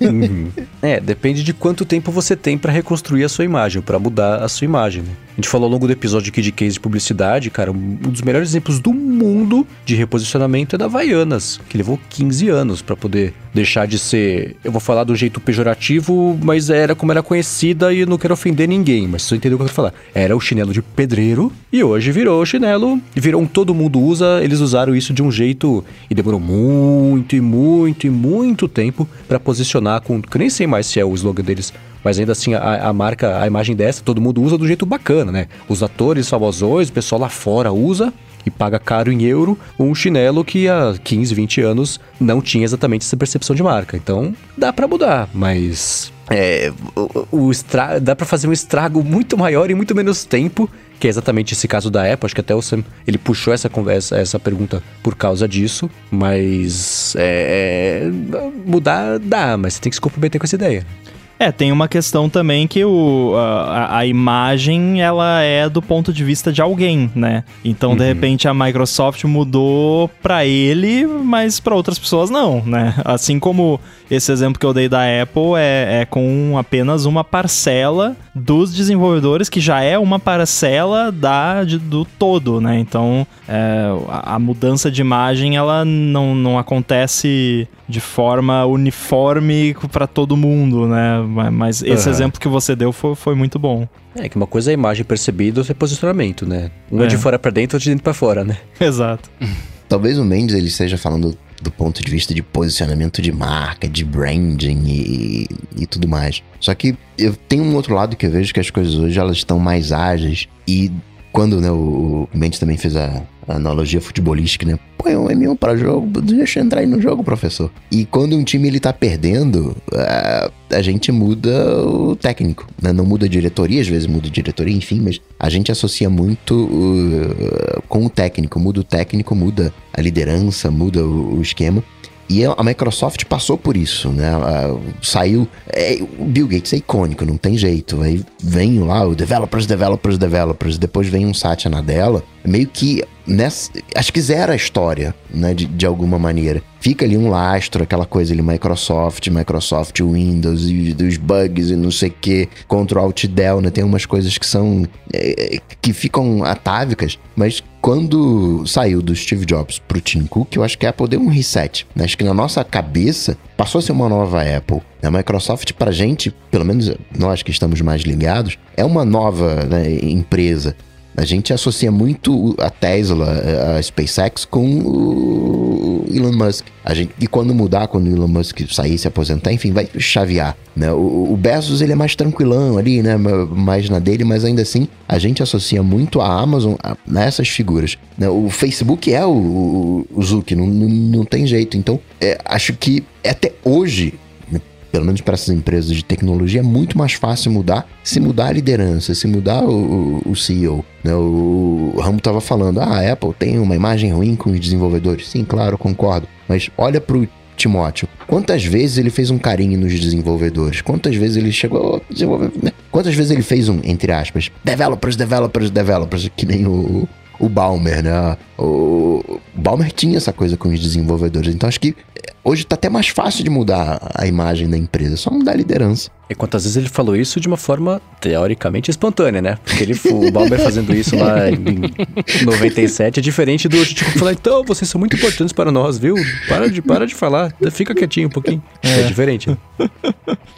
uhum. É, depende de quanto tempo você tem para reconstruir a sua imagem, para mudar a sua imagem. Né? A gente falou ao longo do episódio aqui de case de publicidade, cara, um dos melhores exemplos do mundo de reposicionamento é da Havaianas, que levou 15 anos para poder deixar de ser, eu vou falar do jeito pejorativo, mas era como era conhecida e não quero ofender ninguém, mas você entendeu o que eu quero falar. Era o chinelo de pedreiro e hoje virou chinelo, virou um todo mundo usa, eles usaram isso de um jeito e demorou muito e muito e muito tempo para posicionar com, que nem sei mais se é o slogan deles, mas ainda assim a, a, marca, a imagem dessa, todo mundo usa do jeito bacana, né? Os atores famosões, o pessoal lá fora usa e paga caro em euro um chinelo que há 15, 20 anos não tinha exatamente essa percepção de marca. Então dá para mudar, mas é, o, o estra... dá para fazer um estrago muito maior em muito menos tempo que é exatamente esse caso da Apple. Acho que até o Sam ele puxou essa conversa, essa pergunta por causa disso. Mas é, é, mudar dá, mas você tem que se comprometer com essa ideia. É, tem uma questão também que o, a, a, imagem ela é do ponto de vista de alguém, né? Então, uhum. de repente, a Microsoft mudou para ele, mas para outras pessoas não, né? Assim como esse exemplo que eu dei da Apple é, é com apenas uma parcela dos desenvolvedores, que já é uma parcela da, de, do todo, né? Então, é, a, a mudança de imagem, ela não, não acontece de forma uniforme para todo mundo, né? Mas esse uhum. exemplo que você deu foi, foi muito bom. É que uma coisa é a imagem percebida, outro é posicionamento, né? Um é, de fora para dentro, outro de dentro para fora, né? Exato. Talvez o Mendes ele esteja falando do ponto de vista de posicionamento de marca, de branding e, e tudo mais. Só que eu tenho um outro lado que eu vejo que as coisas hoje elas estão mais ágeis e quando né, o Mendes também fez a, analogia futebolística, né? Põe um M1 para jogo, deixa eu entrar aí no jogo, professor. E quando um time ele tá perdendo, a, a gente muda o técnico, né? Não muda a diretoria, às vezes muda a diretoria, enfim, mas a gente associa muito com o técnico. Muda o técnico, muda a liderança, muda o, o esquema. E a Microsoft passou por isso, né? Saiu. É, o Bill Gates é icônico, não tem jeito. Aí vem lá o developers, developers, developers. Depois vem um Satya Nadella. Meio que nessa, acho que zera a história, né, de, de alguma maneira. Fica ali um lastro, aquela coisa ali, Microsoft, Microsoft Windows e dos bugs e não sei o que, Ctrl Alt Del, né, tem umas coisas que são, é, que ficam atávicas, mas quando saiu do Steve Jobs pro Tim Cook, eu acho que a Apple deu um reset, né? acho que na nossa cabeça passou a ser uma nova Apple. A Microsoft, pra gente, pelo menos nós que estamos mais ligados, é uma nova né, empresa. A gente associa muito a Tesla, a SpaceX, com o Elon Musk. A gente, e quando mudar, quando o Elon Musk sair, se aposentar, enfim, vai chavear. Né? O, o Bezos ele é mais tranquilão ali, né? mais na dele, mas ainda assim a gente associa muito a Amazon nessas figuras. Né? O Facebook é o, o, o Zuck, não, não, não tem jeito. Então, é, acho que até hoje pelo menos para essas empresas de tecnologia, é muito mais fácil mudar se mudar a liderança, se mudar o, o, CEO. Né? O, o Ramo estava falando, ah, a Apple tem uma imagem ruim com os desenvolvedores. Sim, claro, concordo. Mas olha para o Timóteo, quantas vezes ele fez um carinho nos desenvolvedores? Quantas vezes ele chegou. Né? Quantas vezes ele fez um, entre aspas, developers, developers, developers, que nem o, o Balmer, né? O, Balmer tinha essa coisa com os desenvolvedores. Então acho que hoje tá até mais fácil de mudar a imagem da empresa, é só mudar a liderança. E quantas vezes ele falou isso de uma forma teoricamente espontânea, né? Porque ele, o Balmer fazendo isso lá em 97 é diferente do tipo falar, então, vocês são muito importantes para nós, viu? Para de, para de falar, fica quietinho um pouquinho. É, é diferente. Né?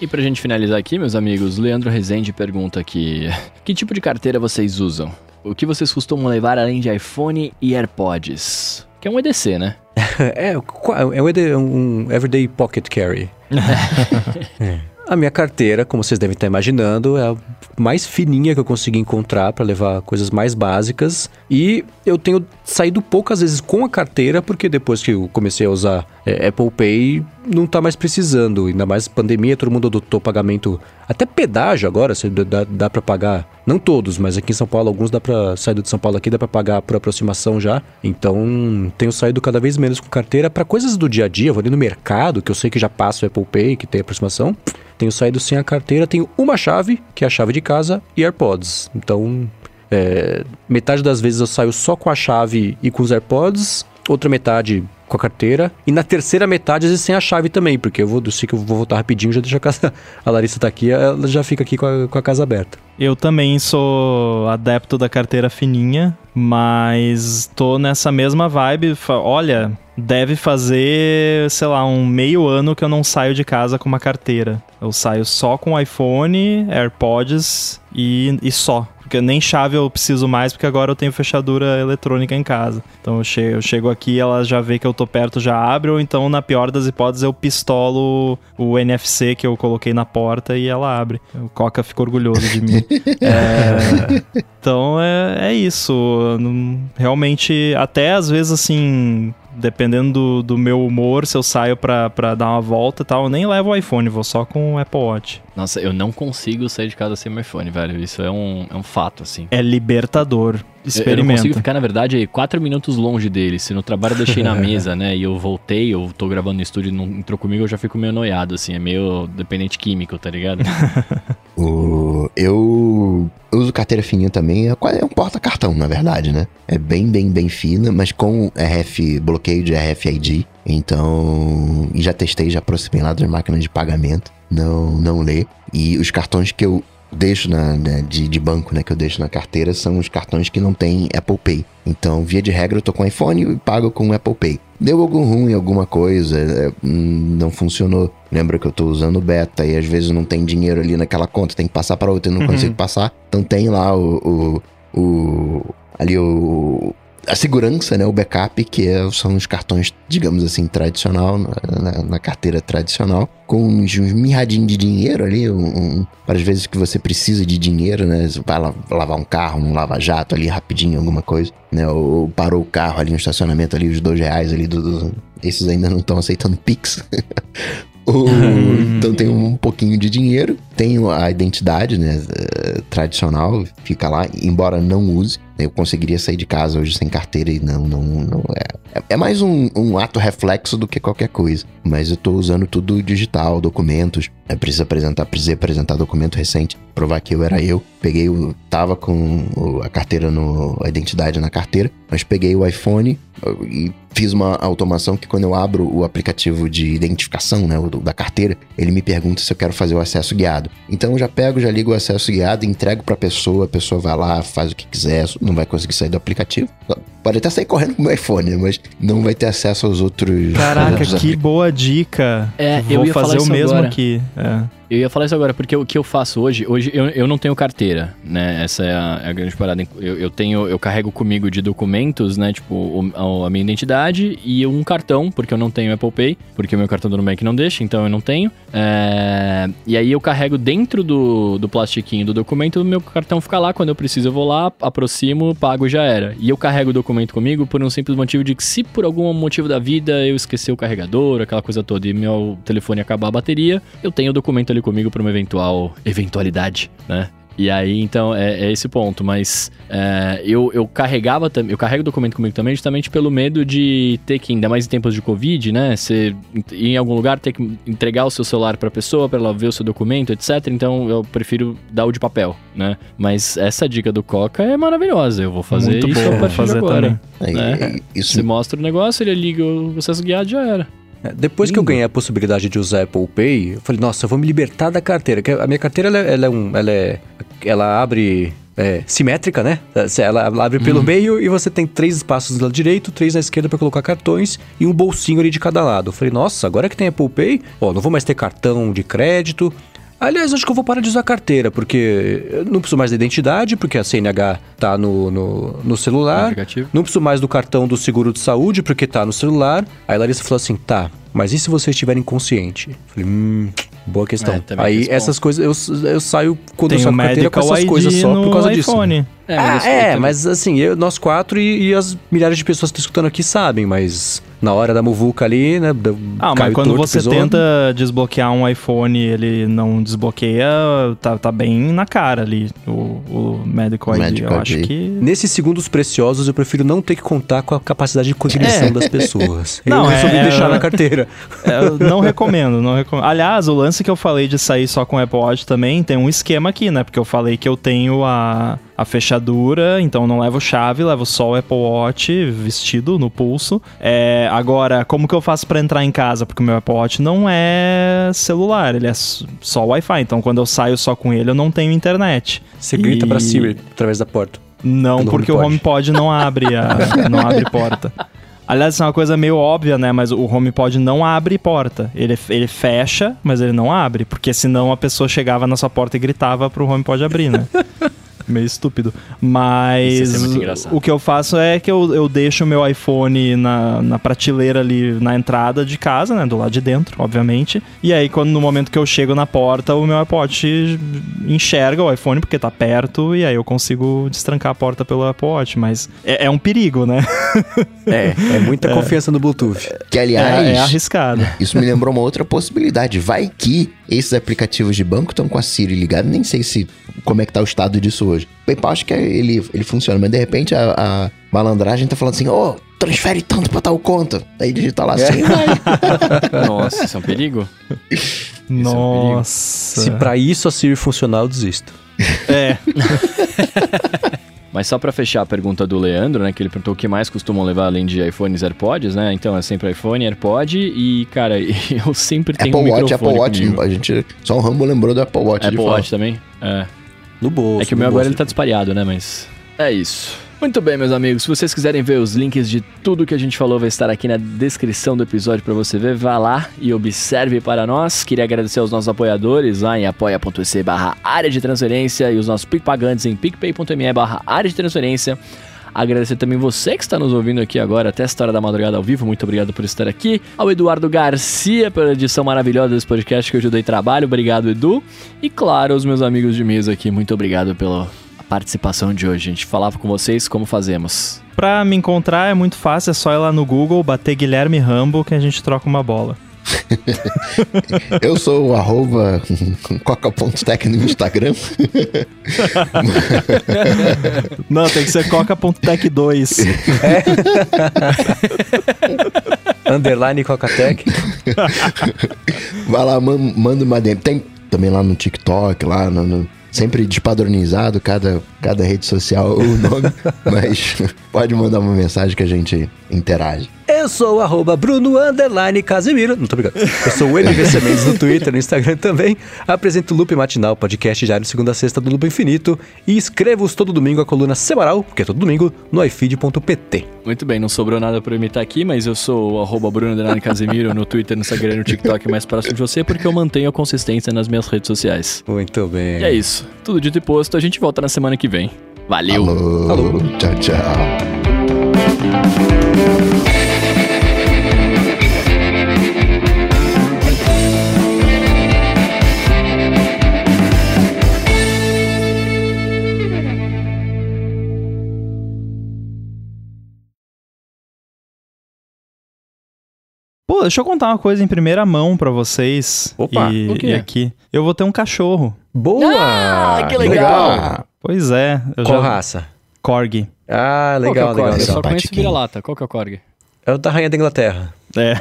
E pra gente finalizar aqui, meus amigos, Leandro Rezende pergunta aqui: Que tipo de carteira vocês usam? O que vocês costumam levar além de iPhone e AirPods? Que é um EDC, né? é, é um, ED, um Everyday Pocket Carry. é. A minha carteira, como vocês devem estar imaginando, é a mais fininha que eu consegui encontrar para levar coisas mais básicas. E eu tenho saído poucas vezes com a carteira, porque depois que eu comecei a usar é, Apple Pay, não tá mais precisando. Ainda mais pandemia, todo mundo adotou pagamento. Até pedágio agora, dá, dá para pagar. Não todos, mas aqui em São Paulo, alguns dá pra. Saído de São Paulo aqui, dá para pagar por aproximação já. Então, tenho saído cada vez menos com carteira para coisas do dia a dia. Vou ali no mercado, que eu sei que já passa o Apple Pay, que tem aproximação. Tenho saído sem a carteira, tenho uma chave, que é a chave de casa, e AirPods. Então, é, metade das vezes eu saio só com a chave e com os AirPods, outra metade com a carteira. E na terceira metade, às vezes, sem a chave também, porque eu vou, eu sei que eu vou voltar rapidinho, já deixa a casa. A Larissa tá aqui, ela já fica aqui com a, com a casa aberta. Eu também sou adepto da carteira fininha, mas tô nessa mesma vibe. Olha, deve fazer, sei lá, um meio ano que eu não saio de casa com uma carteira. Eu saio só com iPhone, AirPods e, e só. Porque nem chave eu preciso mais, porque agora eu tenho fechadura eletrônica em casa. Então eu chego, eu chego aqui, ela já vê que eu tô perto, já abre, ou então, na pior das hipóteses, eu pistolo o NFC que eu coloquei na porta e ela abre. O Coca fica orgulhoso de mim. é, então é, é isso. Realmente, até às vezes assim dependendo do, do meu humor, se eu saio pra, pra dar uma volta e tal, eu nem levo o iPhone, vou só com o Apple Watch. Nossa, eu não consigo sair de casa sem meu iPhone, velho. Isso é um, é um fato, assim. É libertador. Experimenta. Eu não consigo ficar, na verdade, quatro minutos longe dele. Se no trabalho eu deixei na mesa, né, e eu voltei, eu tô gravando no estúdio e não entrou comigo, eu já fico meio noiado, assim. É meio dependente químico, tá ligado? o, eu uso carteira fininha também. É, é um porta-cartão, na verdade, né? É bem, bem, bem fina, mas com RF, bloqueio de RFID. Então, já testei, já aproximei lá das máquinas de pagamento. Não, não lê. E os cartões que eu deixo na, né, de, de, banco, né, que eu deixo na carteira, são os cartões que não tem Apple Pay. Então, via de regra, eu tô com iPhone e pago com Apple Pay. Deu algum ruim, alguma coisa, é, hum, não funcionou. Lembra que eu tô usando beta e às vezes não tem dinheiro ali naquela conta, tem que passar para outra e não uhum. consigo passar. Então tem lá o, o, o ali o a segurança, né, o backup, que é, são os cartões, digamos assim, tradicional, na, na carteira tradicional, com uns, uns mirradinhos de dinheiro ali, um, um, para as vezes que você precisa de dinheiro, né, você vai lavar um carro, um lava-jato ali rapidinho, alguma coisa, né, ou parou o carro ali no estacionamento ali, os dois reais ali, do, do esses ainda não estão aceitando Pix, então tem um pouquinho de dinheiro, tem a identidade, né, eh, tradicional, fica lá, embora não use. Eu conseguiria sair de casa hoje sem carteira e não, não, não é. É mais um, um ato reflexo do que qualquer coisa. Mas eu tô usando tudo digital, documentos. Eu preciso apresentar, precisei apresentar documento recente, provar que eu era eu. Peguei o. tava com a carteira no. a identidade na carteira, mas peguei o iPhone e fiz uma automação que quando eu abro o aplicativo de identificação, né, o da carteira, ele me pergunta se eu quero fazer o acesso guiado. Então eu já pego, já ligo o acesso guiado, entrego para a pessoa, a pessoa vai lá, faz o que quiser, não vai conseguir sair do aplicativo. Pode até sair correndo com o iPhone, mas não vai ter acesso aos outros. Caraca, que boa dica. É, Vou eu ia fazer o mesmo agora. aqui. É. Eu ia falar isso agora, porque o que eu faço hoje, hoje eu, eu não tenho carteira, né? Essa é a, é a grande parada. Eu, eu, tenho, eu carrego comigo de documentos, né? Tipo, o, a minha identidade e um cartão, porque eu não tenho Apple Pay, porque o meu cartão do Nubank não deixa, então eu não tenho. É, e aí eu carrego dentro do, do plastiquinho do documento, meu cartão fica lá, quando eu preciso eu vou lá, aproximo, pago já era. E eu carrego o documento comigo por um simples motivo de que se por algum motivo da vida eu esquecer o carregador, aquela coisa toda, e meu telefone acabar a bateria, eu tenho o documento ali ele comigo para uma eventual eventualidade, né? E aí, então, é, é esse ponto. Mas é, eu, eu carregava também, eu carrego documento comigo também justamente pelo medo de ter que, ainda mais em tempos de Covid, né? Você ir em algum lugar, ter que entregar o seu celular pra pessoa, para ela ver o seu documento, etc. Então eu prefiro dar o de papel, né? Mas essa dica do Coca é maravilhosa. Eu vou fazer Muito isso bom, a partir fazer de agora. Também. Né? isso... Você mostra o negócio, ele liga o processo guiado já era. É, depois Lindo. que eu ganhei a possibilidade de usar Apple Pay, eu falei, nossa, eu vou me libertar da carteira. A minha carteira, ela, ela é um. Ela, é, ela abre. É, simétrica, né? Ela, ela abre pelo uhum. meio e você tem três espaços do lado direito, três na esquerda para colocar cartões e um bolsinho ali de cada lado. Eu falei, nossa, agora que tem Apple Pay, ó, não vou mais ter cartão de crédito, Aliás, acho que eu vou parar de usar carteira, porque eu não preciso mais da identidade, porque a CNH tá no, no, no celular. Não preciso mais do cartão do seguro de saúde, porque tá no celular. Aí Larissa falou assim: tá, mas e se você estiver inconsciente? Falei, hum, boa questão. É, Aí essas coisas, eu, eu saio quando Tem eu saio carteira com essas coisas só por causa iPhone. disso. É, ah, é, mas assim, eu, nós quatro e, e, as milhares de pessoas que estão escutando aqui sabem, mas na hora da muvuca ali, né? Ah, mas quando torto, você tenta desbloquear um iPhone ele não desbloqueia, tá, tá bem na cara ali o, o Medical ID. Medical eu acho que. Nesses segundos preciosos, eu prefiro não ter que contar com a capacidade de cognição é. das pessoas. Eu não, resolvi é, deixar na carteira. É, não recomendo, não recomendo. Aliás, o lance que eu falei de sair só com o Apple Watch também tem um esquema aqui, né? Porque eu falei que eu tenho a a fechadura, então não levo chave, levo só o Apple Watch vestido no pulso. É, agora, como que eu faço para entrar em casa? Porque o meu Apple Watch não é celular, ele é só Wi-Fi. Então quando eu saio só com ele, eu não tenho internet. Você e... grita pra Siri através da porta. Não, porque HomePod. o HomePod não abre a, não abre porta. Aliás, isso é uma coisa meio óbvia, né? Mas o HomePod não abre porta. Ele, ele fecha, mas ele não abre. Porque senão a pessoa chegava na sua porta e gritava pro HomePod abrir, né? meio estúpido. Mas engraçado. o que eu faço é que eu, eu deixo o meu iPhone na, na prateleira ali na entrada de casa, né? Do lado de dentro, obviamente. E aí, quando no momento que eu chego na porta, o meu iPod enxerga o iPhone porque tá perto, e aí eu consigo destrancar a porta pelo Watch. Mas é, é um perigo, né? É, é muita confiança no Bluetooth. Que, É, aliás, é arriscado. isso me lembrou uma outra possibilidade. Vai que esses aplicativos de banco estão com a Siri ligada. Nem sei se como é que tá o estado disso hoje. O PayPal acho que ele, ele funciona, mas de repente a, a malandragem tá falando assim, ô, transfere tanto pra tal conta. Aí digita lá assim, vai. Nossa, isso é um perigo? Nossa. Se pra isso a Siri funcionar, eu desisto. É. Mas só pra fechar a pergunta do Leandro, né? Que ele perguntou o que mais costumam levar além de iPhones e AirPods, né? Então é sempre iPhone, AirPod e, cara, eu sempre tenho Apple um Watch, Apple Watch. comigo. A gente, só o Rambo lembrou do Apple Watch. de Apple falar. Watch também? É. No bolso. É que o meu agora bolso. ele tá dispareado, né? Mas é isso. Muito bem, meus amigos. Se vocês quiserem ver os links de tudo que a gente falou, vai estar aqui na descrição do episódio para você ver. Vá lá e observe para nós. Queria agradecer aos nossos apoiadores lá em apoia.se barra área de transferência e os nossos PicPagantes em picpay.me barra área de transferência. Agradecer também você que está nos ouvindo aqui agora até esta hora da madrugada ao vivo. Muito obrigado por estar aqui. Ao Eduardo Garcia pela edição maravilhosa desse podcast que eu ajudei trabalho. Obrigado, Edu. E claro, aos meus amigos de mesa aqui. Muito obrigado pela participação de hoje. A gente falava com vocês como fazemos. Pra me encontrar é muito fácil, é só ir lá no Google, bater Guilherme Rambo que a gente troca uma bola. Eu sou o arroba coca.tech no Instagram. Não, tem que ser coca.tech 2. Underline Cocatec. Vai lá, man- manda uma DM. Tem também lá no TikTok, lá no, no- sempre despadronizado cada, cada rede social o nome, mas pode mandar uma mensagem que a gente interage. Eu sou o arroba Bruno Underline Casemiro. Não tô brincando. Eu sou o MVC Mendes no Twitter, no Instagram também. Apresento o Loop Matinal, podcast diário de segunda a sexta do Loop Infinito. E escrevo-os todo domingo a coluna semanal, porque é todo domingo, no ifeed.pt. Muito bem, não sobrou nada pra eu imitar aqui, mas eu sou o arroba Bruno Delano Casemiro no Twitter, no Instagram e no TikTok mais próximo de você, porque eu mantenho a consistência nas minhas redes sociais. Muito bem. E é isso. Tudo dito e posto, a gente volta na semana que vem. Valeu! Alô, Alô. tchau, tchau. Pô, deixa eu contar uma coisa em primeira mão pra vocês. Opa, e, o quê? e aqui. Eu vou ter um cachorro. Boa! Ah, que legal! Ah, Pois é. Eu Qual já... raça? Corgi. Ah, Qual que é legal, o legal, Korg? Eu legal. só conheço vira-lata. Qual que é o Korg? É o da Rainha da Inglaterra. É.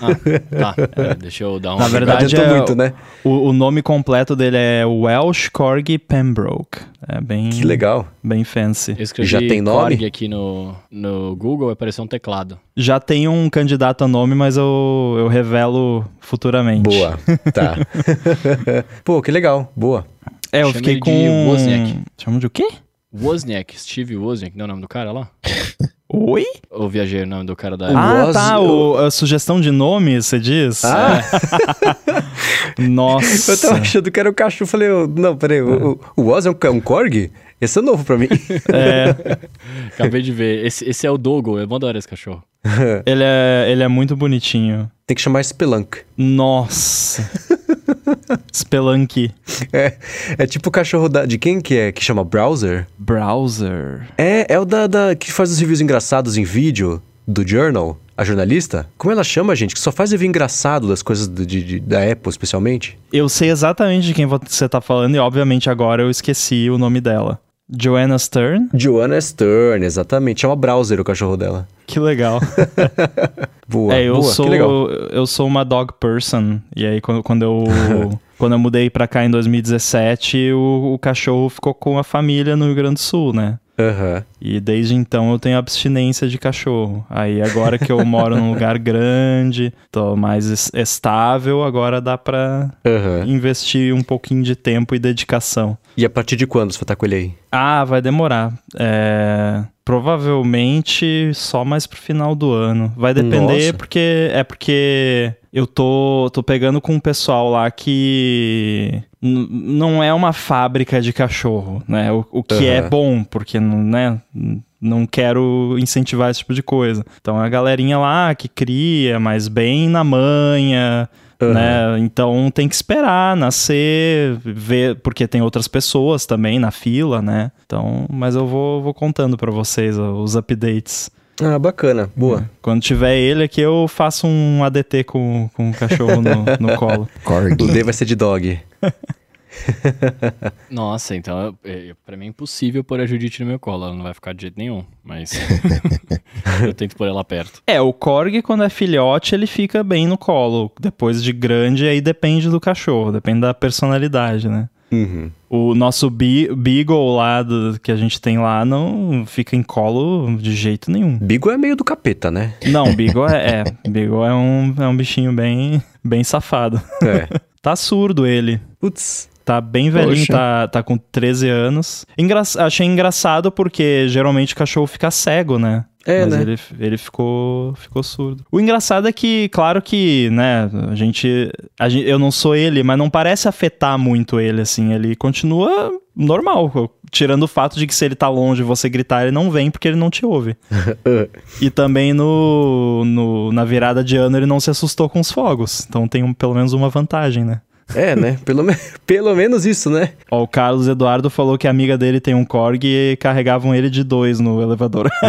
Ah, tá. É, deixa eu dar uma... Na verdade, Adiantou é- muito, né? O, o nome completo dele é Welsh Corgi Pembroke. É bem, Que legal. bem fancy. Já tem nome? Korg aqui no, no Google, vai aparecer um teclado. Já tem um candidato a nome, mas eu, eu revelo futuramente. Boa. Tá. Pô, que legal. Boa. É, eu Chama fiquei de com. Wozniak. Chama de o quê? Wozniak, Steve Wozniak, não é o nome do cara lá? Oi? Ou viajei o nome do cara da... O ah, tá. o- a sugestão de nome, você diz? Ah, Nossa. eu tava achando que era o cachorro. Falei, não, peraí, o, o, o Oz é um, é um Korg? Esse é novo pra mim. É, Acabei de ver. Esse, esse é o Dogo, eu adoro esse cachorro. ele, é, ele é muito bonitinho. Tem que chamar Spelunk. Nossa. Spelunky. É, é tipo o cachorro da, de quem que é? Que chama Browser? Browser. É, é o da, da- que faz os reviews engraçados em vídeo do Journal, a jornalista. Como ela chama, gente? Que só faz review engraçado das coisas do- de, de- da Apple, especialmente. Eu sei exatamente de quem você tá falando e, obviamente, agora eu esqueci o nome dela. Joanna Stern? Joanna Stern, exatamente. Chama Browser o cachorro dela. Que legal. Boa, é, eu boa, sou que legal. eu sou uma dog person. E aí quando, quando eu quando eu mudei pra cá em 2017, o, o cachorro ficou com a família no Rio Grande do Sul, né? Aham. E desde então eu tenho abstinência de cachorro. Aí agora que eu moro num lugar grande, tô mais es- estável, agora dá pra Aham. investir um pouquinho de tempo e dedicação. E a partir de quando você estar com ele aí? Ah, vai demorar. É... provavelmente só mais pro final do ano. Vai depender Nossa. porque é porque eu tô, tô pegando com um pessoal lá que não é uma fábrica de cachorro, né? O, o que é Aham. bom, porque não, né? Não quero incentivar esse tipo de coisa. Então é a galerinha lá que cria, mas bem na manha, Aham. né? Então tem que esperar nascer, ver, porque tem outras pessoas também na fila, né? Então, mas eu vou, vou contando pra vocês ó, os updates. Ah, bacana. Boa. Quando tiver ele aqui, eu faço um ADT com, com o cachorro no, no colo. O Corgi. D vai ser de dog. Nossa, então é, pra mim é impossível pôr a Judite no meu colo. Ela não vai ficar de jeito nenhum, mas eu tento pôr ela perto. É, o Korg, quando é filhote, ele fica bem no colo. Depois de grande, aí depende do cachorro, depende da personalidade, né? Uhum. O nosso Be- Beagle lá, do- que a gente tem lá, não fica em colo de jeito nenhum. Beagle é meio do capeta, né? Não, Beagle é, é. Beagle é um, é um bichinho bem, bem safado. É. Tá surdo ele. Putz. Tá bem velhinho, Poxa. tá, tá com 13 anos. Engra achei engraçado porque geralmente o cachorro fica cego, né? É, Mas né? ele, ele ficou, ficou surdo. O engraçado é que, claro que, né, a gente, a gente. Eu não sou ele, mas não parece afetar muito ele, assim. Ele continua normal. Tirando o fato de que se ele tá longe e você gritar, ele não vem porque ele não te ouve. E também no, no, na virada de ano ele não se assustou com os fogos. Então tem um- pelo menos uma vantagem, né? É, né? Pelo, me- pelo menos isso, né? Ó, o Carlos Eduardo falou que a amiga dele tem um Korg e carregavam ele de dois no elevador.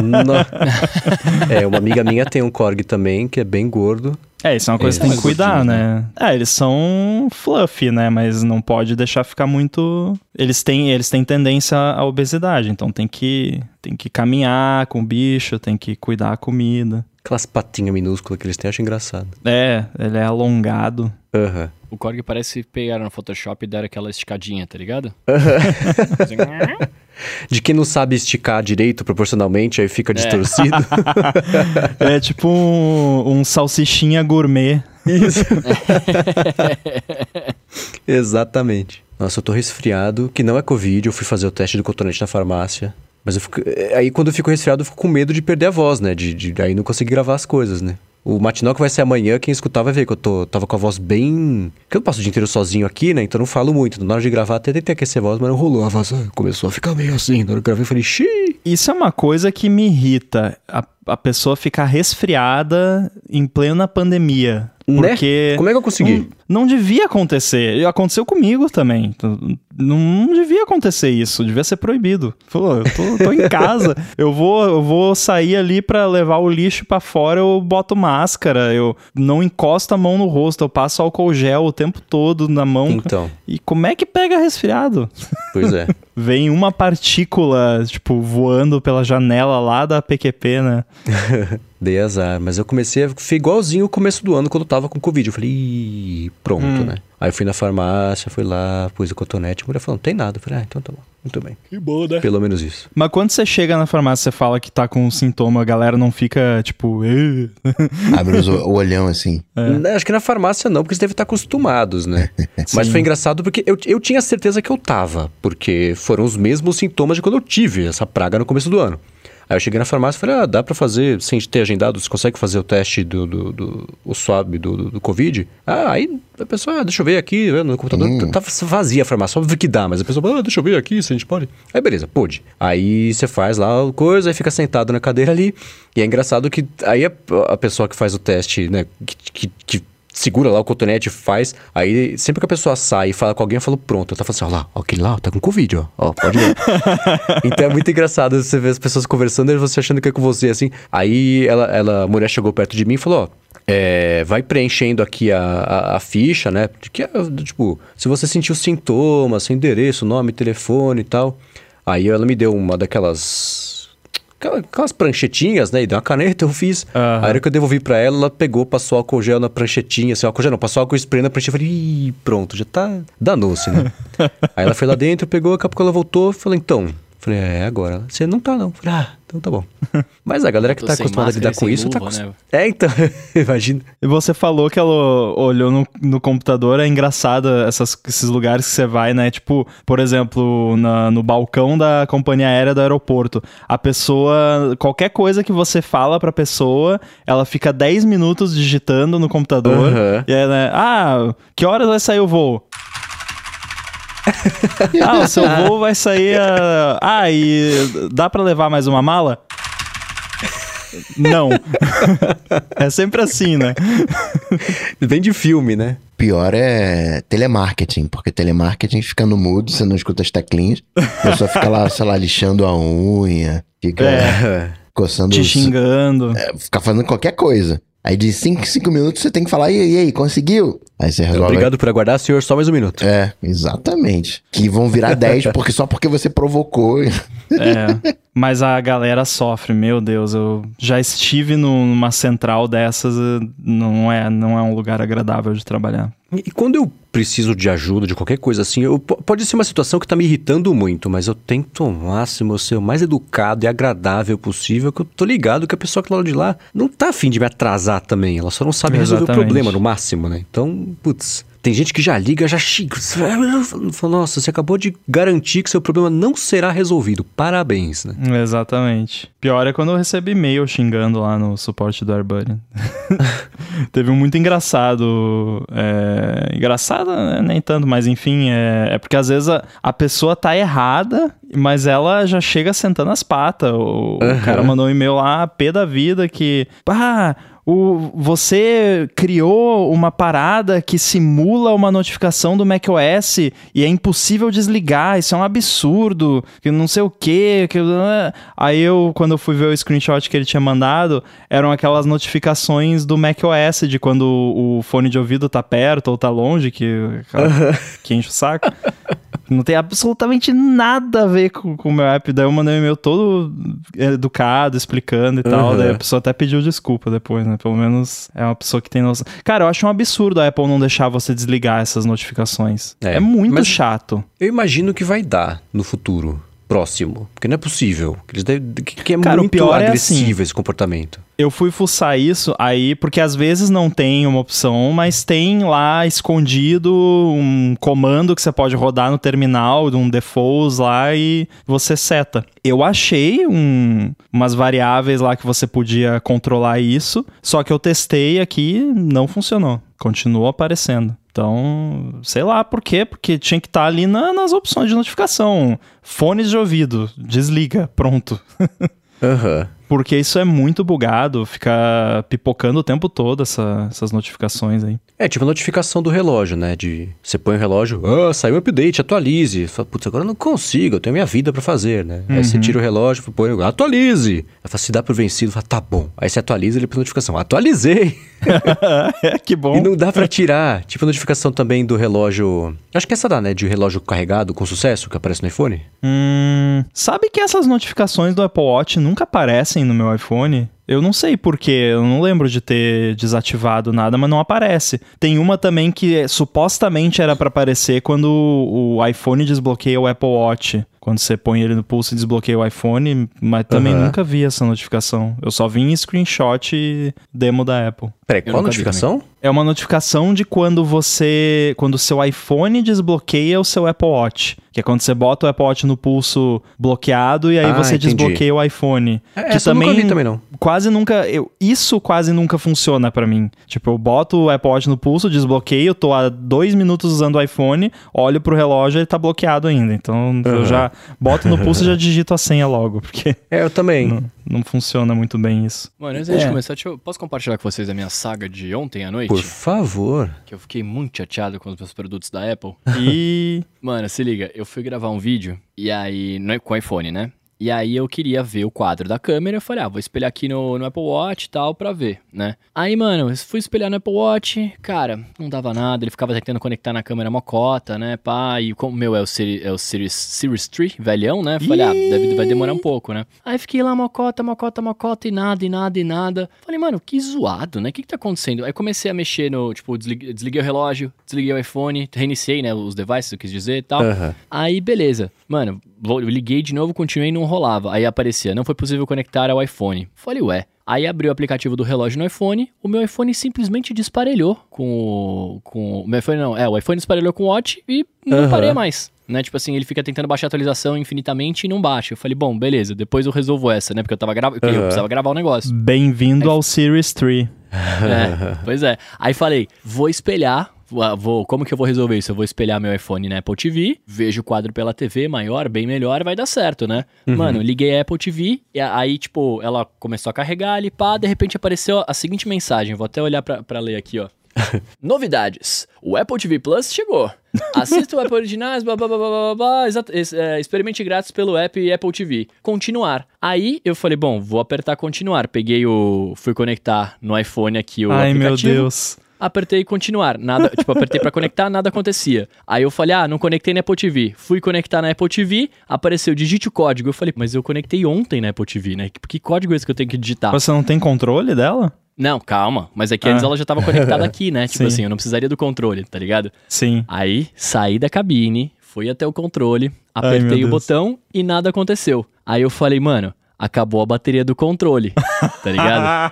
É, uma amiga minha tem um Korg também, que é bem gordo. É, isso é uma coisa que Eles tem que cuidar, gordinhos, né? É, eles são fluffy, né? Mas não pode deixar ficar muito. Eles têm, eles têm tendência à obesidade, então tem que, tem que caminhar com o bicho, tem que cuidar a comida. Aquelas patinhas minúsculas que eles têm, eu acho engraçado. É, ele é alongado. Aham. O Korg parece pegaram no Photoshop e deram aquela esticadinha, tá ligado? Assim, De quem não sabe esticar direito proporcionalmente, aí fica distorcido. é tipo um, um salsichinha gourmet. Isso. Exatamente. Nossa, eu tô resfriado, que não é Covid, eu fui fazer o teste do cotonete na farmácia. Mas eu fico. é, Aí quando eu fico resfriado, eu fico com medo de perder a voz, né? De, de aí não conseguir gravar as coisas, né? O matinal que vai ser amanhã, quem escutar vai ver que eu tô, tava com a voz bem. Porque eu passo o dia inteiro sozinho aqui, né? Então não falo muito. Na hora de gravar, até tentei aquecer a voz, mas não rolou. A voz ah, começou a ficar meio assim. Na hora que eu gravei, eu falei, xiii. Isso é uma coisa que me irrita. A, a pessoa ficar resfriada em plena pandemia. Né? Porque. Como é que eu consegui? Não, não devia acontecer. E Aconteceu comigo também. Não, não devia acontecer isso. Devia ser proibido. Pô, eu tô, tô em casa. eu, vou, eu vou sair ali pra levar o lixo pra fora. Eu boto máscara. Eu não encosto a mão no rosto. Eu passo álcool gel o tempo todo na mão. Então, E como é que pega resfriado? pois é. Vem uma partícula, tipo, voando pela janela lá da PQP, né? Dei azar, mas eu comecei a ficar igualzinho o começo do ano quando eu tava com Covid. Eu falei, Ih, pronto, Hum. né? Aí eu fui na farmácia, fui lá, pus o cotonete, a mulher falou, não tem nada. Eu falei, ah, então tá bom, muito bem. que bom, né? Pelo menos isso. Mas quando você chega na farmácia e fala que tá com um sintoma, a galera não fica, tipo. Abre os o olhão assim. Né, Acho que na farmácia não, porque eles devem estar acostumados, né? Mas foi engraçado porque eu, eu tinha certeza que eu tava, porque foram os mesmos sintomas de quando eu tive essa praga no começo do ano. Aí eu cheguei na farmácia e falei, ah, dá pra fazer, sem ter agendado, você consegue fazer o teste do, do, do- o swab do, do, do Covid? Ah, aí a pessoa, ah, deixa eu ver aqui, né, no computador, Hum. tava vazia a farmácia, óbvio que dá, mas a pessoa, ah, deixa eu ver aqui, se a gente pode. Aí beleza, pôde. Aí você faz lá a coisa, aí fica sentado na cadeira ali, e é engraçado que aí a, a pessoa que faz o teste, né, que, que, que segura lá o cotonete, faz. Aí, sempre que a pessoa sai e fala com alguém, eu falo, pronto. Ela fala assim, ó lá, ó, aquele lá, tá com Covid, ó. Ó, pode ver. então é muito engraçado você ver as pessoas conversando e você achando que é com você, assim. Aí ela, ela, a mulher chegou perto de mim e falou, ó. é, vai preenchendo aqui a, a, a ficha, né? Que, é, tipo, se você sentiu sintomas, seu endereço, nome, telefone e tal. Aí ela me deu uma daquelas. Aquela- Aquelas pranchetinhas, né? E deu uma caneta, eu fiz. Aham. Aí, a hora que eu devolvi pra ela, ela pegou, passou álcool gel na pranchetinha, assim, álcool gel não, passou álcool spray na pranchetinha. Eu falei, ih, pronto, já tá. Danou-se, né? Aí ela foi lá dentro, pegou, daqui a pouco ela voltou, falou, então, Falei, é agora. Você não tá, não. Falei, ah, então tá bom. Mas a galera que tá acostumada a lidar com isso tá luva, acostum- né? É, então, imagina. E você falou que ela olhou no, no computador, é engraçado essas- esses lugares que você vai, né? Tipo, por exemplo, na- no balcão da companhia aérea do aeroporto. A pessoa, qualquer coisa que você fala pra pessoa, ela fica 10 minutos digitando no computador. Aham. E ela, né, ah, que horas vai sair o voo? ah, o seu voo vai sair. a- Ah, e dá pra levar mais uma mala? Não. é sempre assim, né? Vem de filme, né? Pior é telemarketing, porque telemarketing fica no mudo, você não escuta as teclinhas. A pessoa fica lá, sei lá, lixando a unha, fica É. coçando Te xingando. é, fica fazendo qualquer coisa. Aí de 5 em 5 minutos você tem que falar, e aí, e aí, conseguiu? Aí você resolve. Obrigado por aguardar, senhor, só mais um minuto. É, exatamente. Que vão virar 10 porque, só porque você provocou. É. Mas a galera sofre, meu Deus. Eu já estive num- numa central dessas, não é, não é um lugar agradável de trabalhar. E quando eu preciso de ajuda, de qualquer coisa assim, eu, po- pode ser uma situação que tá me irritando muito, mas eu tento ao máximo ser o mais educado e agradável possível, que eu tô ligado que a pessoa que tá lá de lá não tá afim de me atrasar também, ela só não sabe resolver o Exatamente. problema no máximo, né? Então, putz... Tem gente que já liga, já xinga. Nossa, você acabou de garantir que seu problema não será resolvido. Parabéns, né? Exatamente. Pior é quando eu recebo e-mail xingando lá no suporte do AirBuddy. Teve um muito engraçado. É... Engraçado, né? nem tanto, mas enfim, é, é porque às vezes a, a pessoa tá errada, mas ela já chega sentando as patas. O, o cara mandou um e-mail lá, pé da vida, que. Ah, o, você criou uma parada que simula uma notificação do macOS e é impossível desligar, isso é um absurdo, que não sei o quê. Que... Aí eu, quando eu fui ver o screenshot que ele tinha mandado, eram aquelas notificações do macOS de quando o fone de ouvido tá perto ou tá longe, que, que enche o saco. Não tem absolutamente nada a ver com o meu app. Daí eu mandei um e-mail todo educado, explicando e tal. Uhum. Daí a pessoa até pediu desculpa depois, né? Pelo menos é uma pessoa que tem noção. Cara, eu acho um absurdo a Apple não deixar você desligar essas notificações. É, É, muito chato. Eu imagino que vai dar no futuro próximo. Porque não é possível. Que, eles devem- que- é Cara, o muito pior é agressivo assim. esse comportamento. Eu fui fuçar isso aí, porque às vezes não tem uma opção, mas tem lá escondido um comando que você pode rodar no terminal, um default lá e você seta. Eu achei um- umas variáveis lá que você podia controlar isso, só que eu testei aqui não funcionou. Continuou aparecendo. Então, sei lá por quê, porque tinha que estar ali na- nas opções de notificação. Fones de ouvido, desliga, pronto. Aham. Porque isso é muito bugado, fica pipocando o tempo todo essa- essas notificações aí. É tipo a notificação do relógio, né? De você põe o relógio, ah, saiu o update, atualize. Fala, Putz, agora eu não consigo, eu tenho minha vida pra fazer, né? Aí você tira o relógio, põe, atualize. Aí fala, se dá pro vencido, fala, tá bom. Aí você atualiza, ele põe notificação, atualizei. é, que bom. E não dá pra tirar. tipo a notificação também do relógio. Acho que essa dá, né? De relógio carregado com sucesso que aparece no iPhone. Hum, sabe que essas notificações do Apple Watch nunca aparecem no meu iPhone? Eu não sei porquê, eu não lembro de ter desativado nada, mas não aparece. Tem uma também que é, supostamente era pra aparecer quando o iPhone desbloqueia o Apple Watch. Quando você põe ele no pulso e desbloqueia o iPhone, mas também Aham. nunca vi essa notificação. Eu só vi em screenshot e demo da Apple. Peraí, qual notificação? É uma notificação de quando você. Quando o seu iPhone desbloqueia o seu Apple Watch. Que é quando você bota o Apple Watch no pulso bloqueado e aí Ah, você entendi. desbloqueia o iPhone. É, que essa eu nunca vi também, não. Quase nunca. Eu, isso quase nunca funciona pra mim. Tipo, eu boto o Apple Watch no pulso, desbloqueio, tô há dois minutos usando o iPhone, olho pro relógio e ele tá bloqueado ainda. Então eu Aham. Já boto no pulso e já digito a senha logo, porque É, eu também. não, não funciona muito bem isso. Mano, antes de É. começar, deixa eu, posso compartilhar com vocês a minha saga de ontem à noite? Por favor. Que eu fiquei muito chateado com os meus produtos da Apple. E. Mano, se liga, eu fui gravar um vídeo e aí, no, com o iPhone, né? E aí eu queria ver o quadro da câmera, eu falei, ah, vou espelhar aqui no, no Apple Watch e tal pra ver, né? Aí, mano, eu fui espelhar no Apple Watch, cara, não dava nada, ele ficava tentando conectar na câmera mocota, né, pá, e como o meu é o, Siri, é o Series, Series 3, velhão, né? Falei, ah, deve, vai demorar um pouco, né? Aí fiquei lá, mocota, mocota, mocota, e nada, e nada, e nada. Falei, mano, que zoado, né? O que que tá acontecendo? Aí comecei a mexer no, tipo, desliguei, desliguei o relógio, desliguei o iPhone, reiniciei, né, os devices, eu quis dizer e tal. Aí, beleza. Mano, liguei de novo, continuei e não rolava. Aí aparecia, não foi possível conectar ao iPhone. Falei, ué. Aí abri o aplicativo do relógio no iPhone, o meu iPhone simplesmente disparelhou com o. Com, o meu iPhone não, é, o iPhone disparelhou com o Watch e não Aham. parei mais. Né? Tipo assim, ele fica tentando baixar a atualização infinitamente e não baixa. Eu falei, bom, beleza, depois eu resolvo essa, né? Porque eu tava gravando, eu Aham. precisava gravar o negócio. Bem-vindo ao Series 3. É, pois é. Aí falei, vou espelhar. Vou- Vou, como que eu vou resolver isso? Eu vou espelhar meu iPhone na Apple TV, vejo o quadro pela TV maior, bem melhor, vai dar certo, né? Mano, liguei a Apple TV, e aí, tipo, ela começou a carregar ali, pá, de repente apareceu a seguinte mensagem, vou até olhar pra, pra ler aqui, ó. Novidades. O Apple TV Plus chegou. Assista o Apple Originais, blá blá blá blá blá, blá é, experimente grátis pelo app Apple TV. Continuar. Aí eu falei, bom, vou apertar continuar. Peguei o. Fui conectar no iPhone aqui o Ai, meu aplicativo. Deus. Apertei continuar. Nada, tipo, apertei pra conectar, nada acontecia. Aí eu falei, ah, não conectei na Apple TV. Fui conectar na Apple TV, apareceu, digite o código. Eu falei, mas eu conectei ontem na Apple TV, né? Que, que código é esse que eu tenho que digitar? Você não tem controle dela? Não, calma. Mas é que antes Ah. ela já tava conectada aqui, né? Tipo Sim. assim, eu não precisaria do controle, tá ligado? Sim. Aí saí da cabine, fui até o controle, Ai, apertei meu o botão e nada aconteceu. Aí eu falei, mano, acabou a bateria do controle, tá ligado?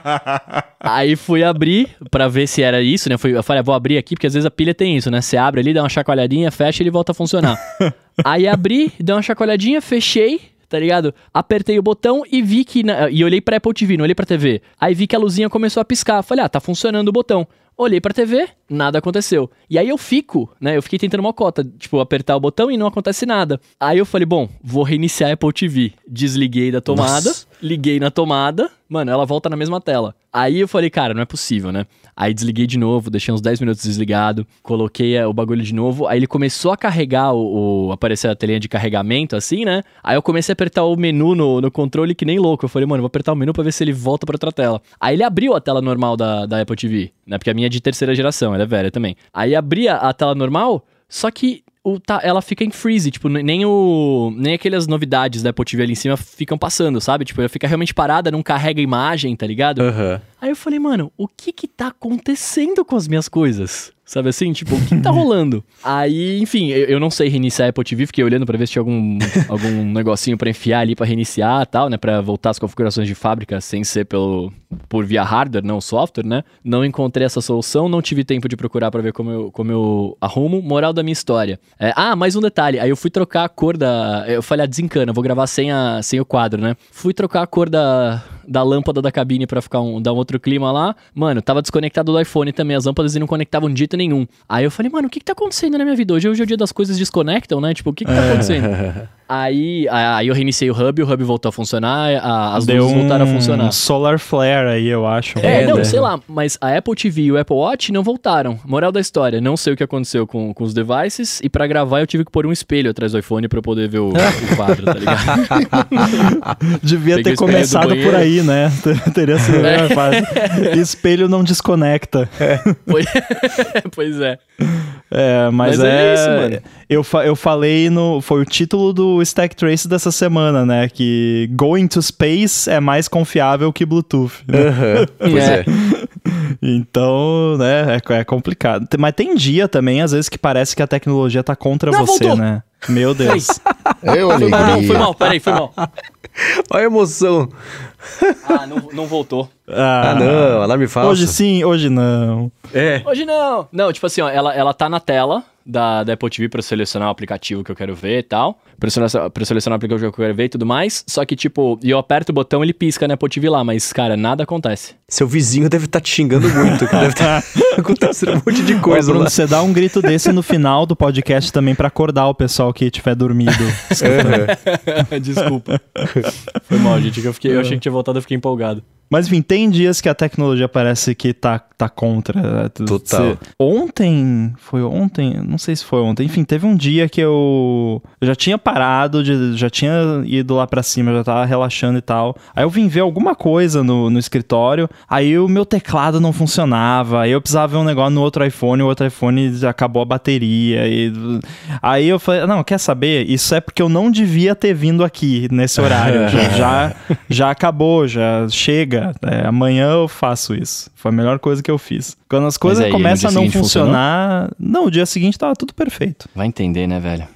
Aí fui abrir pra ver se era isso, né? Fui, eu falei, ah, vou abrir aqui, porque às vezes a pilha tem isso, né? Você abre ali, dá uma chacoalhadinha, fecha e ele volta a funcionar. Aí abri, dei uma chacoalhadinha, fechei, tá ligado? Apertei o botão e vi que. na- e olhei pra Apple TV, não olhei pra TV. Aí vi que a luzinha começou a piscar. Falei, ah, tá funcionando o botão. Olhei pra TV, nada aconteceu. E aí eu fico, né? Eu fiquei tentando uma cota, tipo, apertar o botão e não acontece nada. Aí eu falei, bom, vou reiniciar a Apple TV. Desliguei da tomada, Nossa. liguei na tomada, mano, ela volta na mesma tela. Aí eu falei, cara, não é possível, né? Aí desliguei de novo, deixei uns 10 minutos desligado, coloquei eh, o bagulho de novo, aí ele começou a carregar o, o aparecer a telinha de carregamento assim, né? Aí eu comecei a apertar o menu no, no controle que nem louco. Eu falei, mano, vou apertar o menu pra ver se ele volta pra outra tela. Aí ele abriu a tela normal da, da Apple TV, né? Porque a minha é de terceira geração, ela é velha também. Aí abria a tela normal, só que o, tá, ela fica em freeze, tipo, nem o. Nem aquelas novidades da Apple TV ali em cima ficam passando, sabe? Tipo, ela fica realmente parada, não carrega imagem, tá ligado? Aham. Aí eu falei, mano, o que que tá acontecendo com as minhas coisas? Sabe assim? Tipo, o que que tá rolando? Aí, enfim, eu, eu não sei reiniciar a Apple TV, fiquei olhando pra ver se tinha algum, algum negocinho pra enfiar ali pra reiniciar e tal, né? Pra voltar às configurações de fábrica sem ser pelo, por via hardware, não software, né? Não encontrei essa solução, não tive tempo de procurar pra ver como eu, como eu arrumo. Moral da minha história. É, ah, mais um detalhe. Aí eu fui trocar a cor da. Eu falei, ah, desencana, vou gravar sem, a, sem o quadro, né? Fui trocar a cor da, da lâmpada da cabine pra ficar um, dar um outro clima lá. Mano, tava desconectado do iPhone também, as lâmpadas e não conectavam de jeito nenhum. Aí eu falei, mano, o que que tá acontecendo na minha vida? Hoje, hoje é o dia das coisas desconectam, né? Tipo, o que que tá acontecendo? aí, aí eu reiniciei o hub, o hub voltou a funcionar, a- as Deu luzes voltaram a funcionar. um solar flare aí, eu acho. É, É, não, né? sei lá, mas a Apple TV e o Apple Watch não voltaram. Moral da história, não sei o que aconteceu com, com os devices, e pra gravar eu tive que pôr um espelho atrás do iPhone pra eu poder ver o, o quadro, tá ligado? Devia Peguei ter começado por banheiro. Né? Teria sido É. mais fácil. Espelho não desconecta. Foi- pois é. É, mas, Mas é é. isso, mano. Eu, fa eu falei no. Foi o título do Stack Trace dessa semana, né? Que Going to Space é mais confiável que Bluetooth. né? Pois É. é. Então, né, é, é complicado. Mas tem dia também, às vezes, que parece que a tecnologia tá contra Não, você, voltou. né? Meu Deus. Eu Foi mal, alegria. foi mal, peraí, foi mal. Olha a emoção. Ah, não, não voltou. Ah, não, alarme falso. Hoje sim, hoje não. É. Hoje não. Não, tipo assim, ó, ela, ela tá na tela da, da Apple TV pra eu selecionar o aplicativo que eu quero ver e tal. Pra eu selecionar, pra selecionar o aplicativo que eu quero ver e tudo mais. Só que, tipo, e eu aperto o botão ele pisca na Apple TV lá, mas, cara, nada acontece. Seu vizinho deve estar te xingando muito, que deve estar acontecendo um monte de Ô, coisa Bruno, lá. você dá um grito desse no final do podcast também pra acordar o pessoal que tiver dormido. Desculpa. Foi mal, gente. que Eu, fiquei, eu achei que tinha voltado, eu fiquei empolgado. Mas enfim, tem dias que a tecnologia parece que tá, tá contra. né? Total. cê- Ontem, foi ontem? Não sei se foi ontem. Enfim, teve um dia que eu, eu já tinha parado, de, já tinha ido lá pra cima, já tava relaxando e tal. Aí eu vim ver alguma coisa no, no escritório, aí o meu teclado não funcionava, aí eu precisava ver um negócio no outro iPhone, o outro iPhone acabou a bateria. E... Aí eu falei, não, quer saber? Isso é porque eu não devia ter vindo aqui nesse horário. já, já, já acabou, já chega. É, amanhã eu faço isso. Foi a melhor coisa que eu fiz. Quando as coisas aí, começam a não seguinte funcionou? funcionar. Não, o dia seguinte tava tudo perfeito. Vai entender, né, velho?